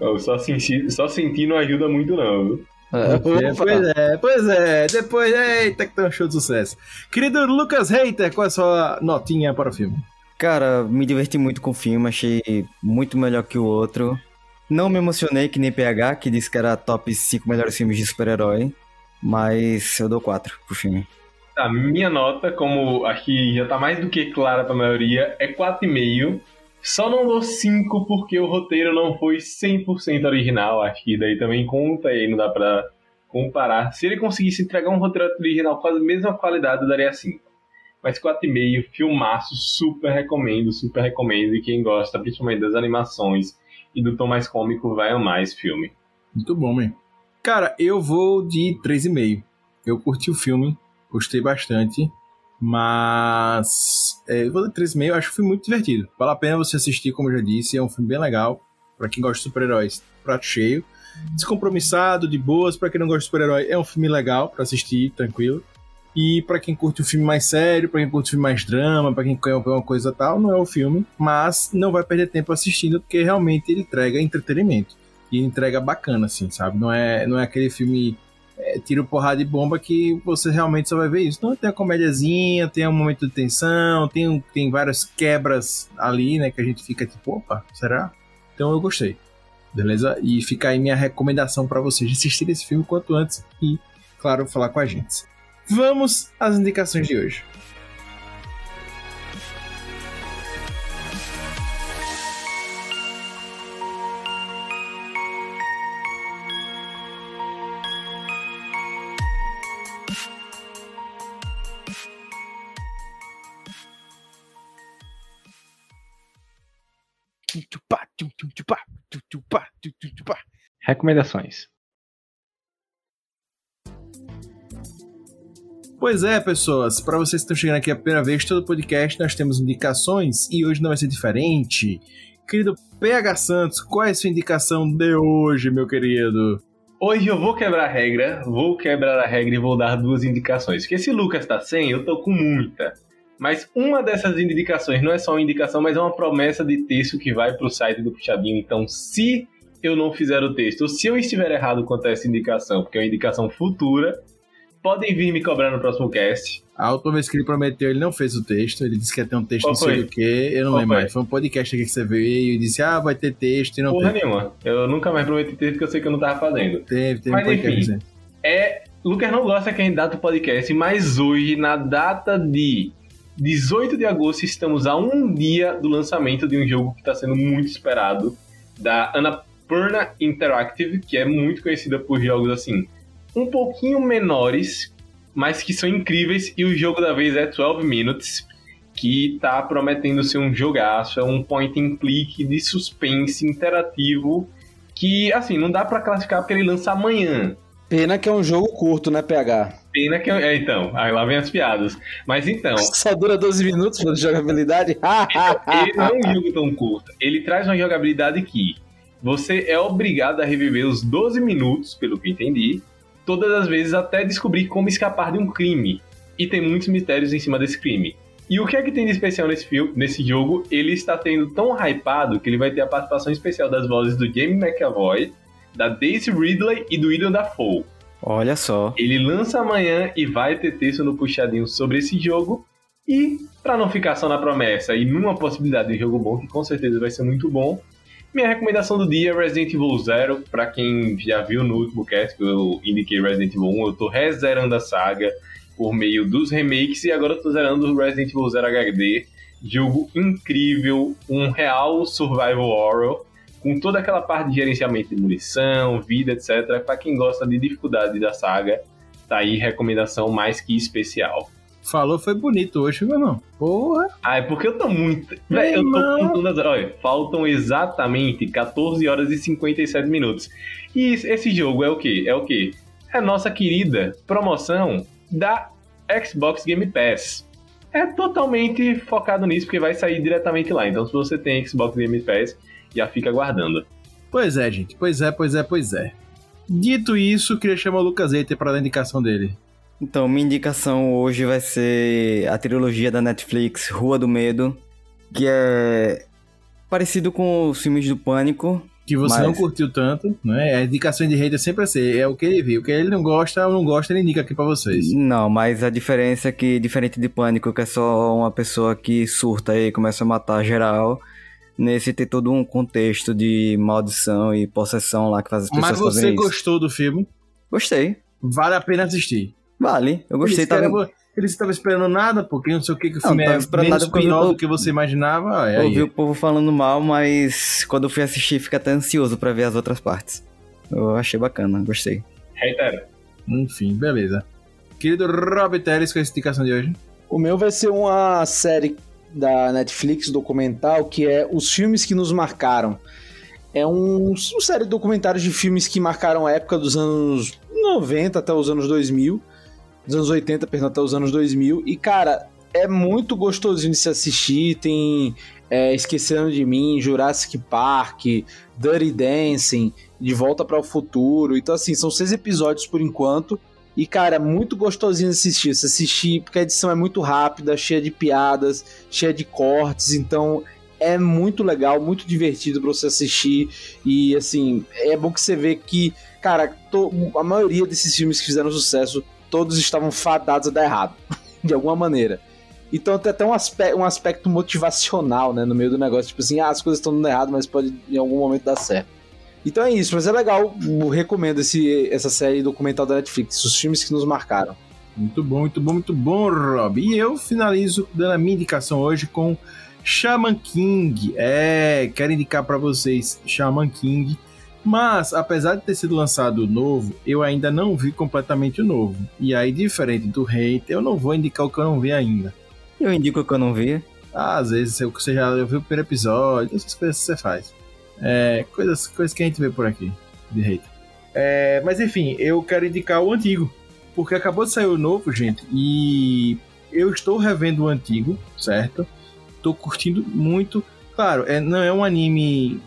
Eu só senti, só sentir não ajuda muito, não. viu? É, pois é, pois é. Depois, eita, que tem um show de sucesso. Querido Lucas Reiter, qual é a sua notinha para o filme? Cara, me diverti muito com o filme, achei muito melhor que o outro. Não me emocionei que nem PH, que disse que era top 5 melhores filmes de super-herói. Mas eu dou 4 pro filme. A minha nota, como aqui já tá mais do que clara pra maioria, é 4,5. Só não dou 5 porque o roteiro não foi 100% original. Acho que daí também conta e não dá pra comparar. Se ele conseguisse entregar um roteiro original com a mesma qualidade, eu daria 5. Mas 4,5, filmaço, super recomendo, super recomendo. E quem gosta, principalmente das animações e do tom mais cômico, vai amar esse filme. Muito bom, man. Cara, eu vou de 3,5. Eu curti o filme, gostei bastante, mas é, eu vou de 3,5, eu acho que foi muito divertido. Vale a pena você assistir, como eu já disse, é um filme bem legal. Pra quem gosta de super-heróis, prato cheio. Descompromissado, de boas. Pra quem não gosta de super-herói, é um filme legal pra assistir, tranquilo. E pra quem curte um filme mais sério, pra quem curte um filme mais drama, pra quem quer uma coisa tal, não é o filme. Mas não vai perder tempo assistindo, porque realmente ele entrega entretenimento. E entrega bacana, assim, sabe? Não é, não é aquele filme é, tiro, porrada e bomba que você realmente só vai ver isso. Não, tem a comédiazinha, tem um momento de tensão, tem, tem várias quebras ali, né? Que a gente fica tipo, opa, será? Então eu gostei. Beleza? E fica aí minha recomendação pra vocês de assistir esse filme quanto antes e, claro, falar com a gente. Vamos às indicações de hoje. Recomendações. Pois é, pessoas, para vocês que estão chegando aqui a primeira vez, todo podcast nós temos indicações e hoje não vai ser diferente. Querido PH Santos, qual é a sua indicação de hoje, meu querido? Hoje eu vou quebrar a regra, vou quebrar a regra e vou dar duas indicações. Porque se Lucas tá sem, eu tô com muita. Mas uma dessas indicações não é só uma indicação, mas é uma promessa de texto que vai pro site do Puxadinho. Então, se eu não fizer o texto, ou se eu estiver errado quanto a essa indicação, porque é uma indicação futura, podem vir me cobrar no próximo cast. A última vez que ele prometeu, ele não fez o texto, ele disse que ia ter um texto Qual não sei foi? do que, eu não Qual lembro foi? mais. Foi um podcast aqui que você veio e disse, ah, vai ter texto e não Porra teve. nenhuma. Eu nunca mais prometi texto porque eu sei que eu não tava fazendo. Teve, teve Mas um podcast enfim. dizendo. é. Lucas não gosta que a gente data o podcast, mas hoje, na data de 18 de agosto, estamos a um dia do lançamento de um jogo que está sendo muito esperado, da Annapurna Interactive, que é muito conhecida por jogos assim, um pouquinho menores, mas que são incríveis, e o jogo da vez é 12 Minutes, que tá prometendo ser um jogaço, é um point and click de suspense interativo, que, assim, não dá pra classificar porque ele lança amanhã, Pena que é um jogo curto, né, PH? Pena que. É, então, aí lá vem as piadas. Mas então, Só dura 12 minutos de jogabilidade? ele não é um jogo tão curto. Ele traz uma jogabilidade que você é obrigado a reviver os 12 minutos, pelo que entendi, todas as vezes até descobrir como escapar de um crime. E tem muitos mistérios em cima desse crime. E o que é que tem de especial nesse, filme, nesse jogo? Ele está tendo tão hypado que ele vai ter a participação especial das vozes do Jamie McAvoy, da Daisy Ridley e do William Dafoe. Olha só. Ele lança amanhã e vai ter texto no puxadinho sobre esse jogo. E, para não ficar só na promessa e numa possibilidade de jogo bom, que com certeza vai ser muito bom, minha recomendação do dia é Resident Evil Zero. Para quem já viu no último cast que eu indiquei Resident Evil 1, eu tô rezerando a saga por meio dos remakes e agora eu tô zerando o Resident Evil Zero HD. Jogo incrível, um real survival horror com toda aquela parte de gerenciamento de munição, vida, etc. Para quem gosta de dificuldade da saga, tá aí recomendação mais que especial. Falou, foi bonito hoje, meu irmão. Porra. Ah, é porque eu tô muito. Véi, eu tô contando as. Olha, faltam exatamente 14 horas e 57 minutos. E esse- jogo é o quê? É o quê? É a nossa querida promoção da Xbox Game Pass. é totalmente focado nisso, porque vai sair diretamente lá. Então, se você tem Xbox Game Pass, já fica aguardando. Pois é, gente. Pois é, pois é, pois é. Dito isso, queria chamar o Lucas Eiter para dar a indicação dele. Então, minha indicação hoje vai ser a trilogia da Netflix, Rua do Medo, que é parecido com os filmes do Pânico. Que você Mas- não curtiu tanto, né? A indicação de hater sempre é ser, é o que ele viu. O que ele não gosta ou não gosta, ele indica aqui pra vocês. Não, mas a diferença é que, diferente de Pânico, que é só uma pessoa que surta e começa a matar geral, nesse tem todo um contexto de maldição e possessão lá que faz as pessoas Mas você gostou do filme, Gostei. vale a pena assistir. Vale, eu gostei. Eles Tava... estavam- Eles estavam esperando nada, porque não sei o que, que o Não, filme tava é esperando menos pior do que você imaginava. Aí, Ouvi aí. o povo falando mal, mas quando eu fui assistir, fica até ansioso pra ver as outras partes. Eu achei bacana, gostei. Reitero. Enfim, beleza. Querido Rob Teles, com essa indicação de hoje. O meu vai ser uma série da Netflix documental que é Os Filmes que Nos Marcaram. É um, uma série de documentários de filmes que marcaram a época dos anos 90 até os anos 2000. Dos anos 80, perdão, até os anos 2000. E, cara, é muito gostosinho de se assistir. Tem é, Esquecendo de Mim, Jurassic Park, Dirty Dancing, De Volta para o Futuro. Então, assim, são seis episódios por enquanto. E, cara, é muito gostosinho de assistir. Você assistir, porque a edição é muito rápida, cheia de piadas, cheia de cortes. Então, é muito legal, muito divertido pra você assistir. E, assim, é bom que você vê que, cara, a maioria desses filmes que fizeram sucesso, todos estavam fadados a dar errado, de alguma maneira. Então tem até um aspecto, um aspecto motivacional, né, no meio do negócio. Tipo assim, ah, as coisas estão dando errado, mas pode em algum momento dar certo. Então é isso, mas é legal. Eu recomendo esse, essa série documental da Netflix, os filmes que nos marcaram. Muito bom, muito bom, muito bom, Rob. E eu finalizo dando a minha indicação hoje com Shaman King. É, quero indicar pra vocês Shaman King. Mas, apesar de ter sido lançado o novo, eu ainda não vi completamente o novo. E aí, diferente do hate, eu não vou indicar o que eu não vi ainda. Eu indico que eu não vi. Ah, às vezes você- você já viu o primeiro episódio, essas coisas que você faz. É, coisas, coisas que a gente vê por aqui, de hate. É, mas enfim, eu quero indicar o antigo. Porque acabou de sair o novo, gente, e eu estou revendo o antigo, certo? Tô curtindo muito. Claro, é, não é um anime,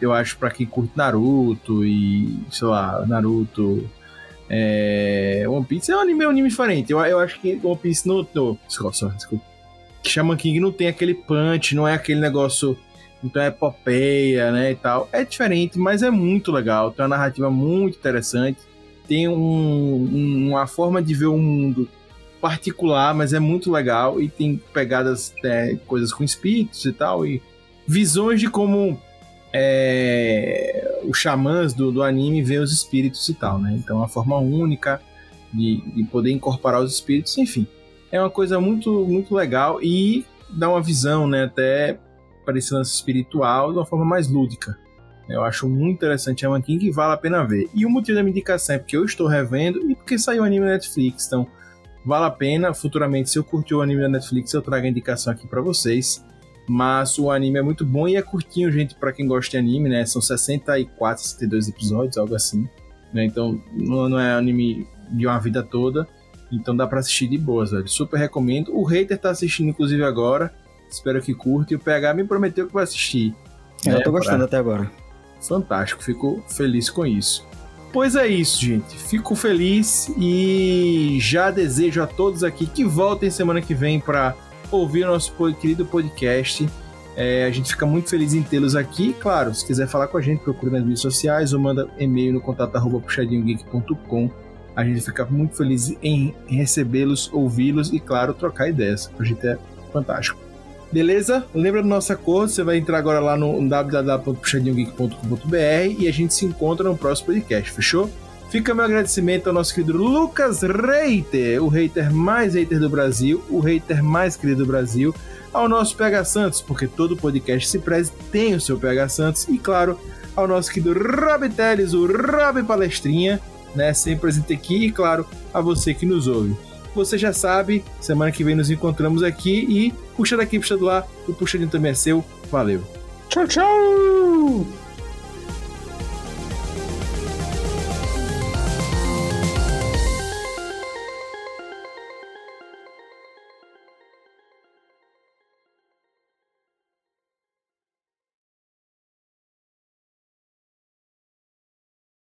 eu acho, pra quem curte Naruto e, sei lá, Naruto. É, One Piece é um anime, é um anime diferente. Eu, eu acho que One Piece não. não desculpa, desculpa. Shaman King não tem aquele punch, não é aquele negócio. Então é epopeia, né? E tal. É diferente, mas é muito legal. Tem uma narrativa muito interessante. Tem um- um- uma forma de ver o mundo particular, mas é muito legal. E tem pegadas, é, coisas com espíritos e tal. E visões de como é, os xamãs do, do anime veem os espíritos e tal, né? Então é uma forma única de, de poder incorporar os espíritos, enfim. É uma coisa muito, muito legal e dá uma visão, né? Até para esse lance espiritual de uma forma mais lúdica. Eu acho muito interessante Shaman King e vale a pena ver. E o motivo da minha indicação é porque eu estou revendo e porque saiu o anime na Netflix. Então, vale a pena. Futuramente, se eu curtir o anime da Netflix, eu trago a indicação aqui para vocês. Mas o anime é muito bom e é curtinho, gente, para quem gosta de anime, né? São 64, 62 episódios, algo assim. né? Então, não é anime de uma vida toda. Então dá pra assistir de boas, velho. Super recomendo. O Hater tá assistindo, inclusive, agora. Espero que curte. E o PH me prometeu que vai assistir. Eu É, tô gostando até agora. Fantástico, fico feliz com isso. Pois é isso, gente. Fico feliz e já desejo a todos aqui que voltem semana que vem para ouvir o nosso querido podcast. É, a gente fica muito feliz em tê-los aqui. Claro, se quiser falar com a gente, procure nas redes sociais ou manda e-mail no contato arroba puxadinhogeek.com. A gente fica muito feliz em recebê-los, ouvi-los e, claro, trocar ideias. A gente é fantástico. Beleza? Lembra do nosso acordo? Você vai entrar agora lá no www.puxadinhogeek.com.br e a gente se encontra no próximo podcast, fechou? Fica meu agradecimento ao nosso querido Lucas Reiter, o hater mais hater do Brasil, o hater mais querido do Brasil, ao nosso PH Santos, porque todo podcast se preze tem o seu PH Santos, e claro, ao nosso querido Rob Teles, o Rob Palestrinha, né, sempre presente aqui, e claro, a você que nos ouve. Você já sabe, semana que vem nos encontramos aqui e puxa daqui, puxa do lá, o puxadinho também é seu. Valeu! Tchau, tchau!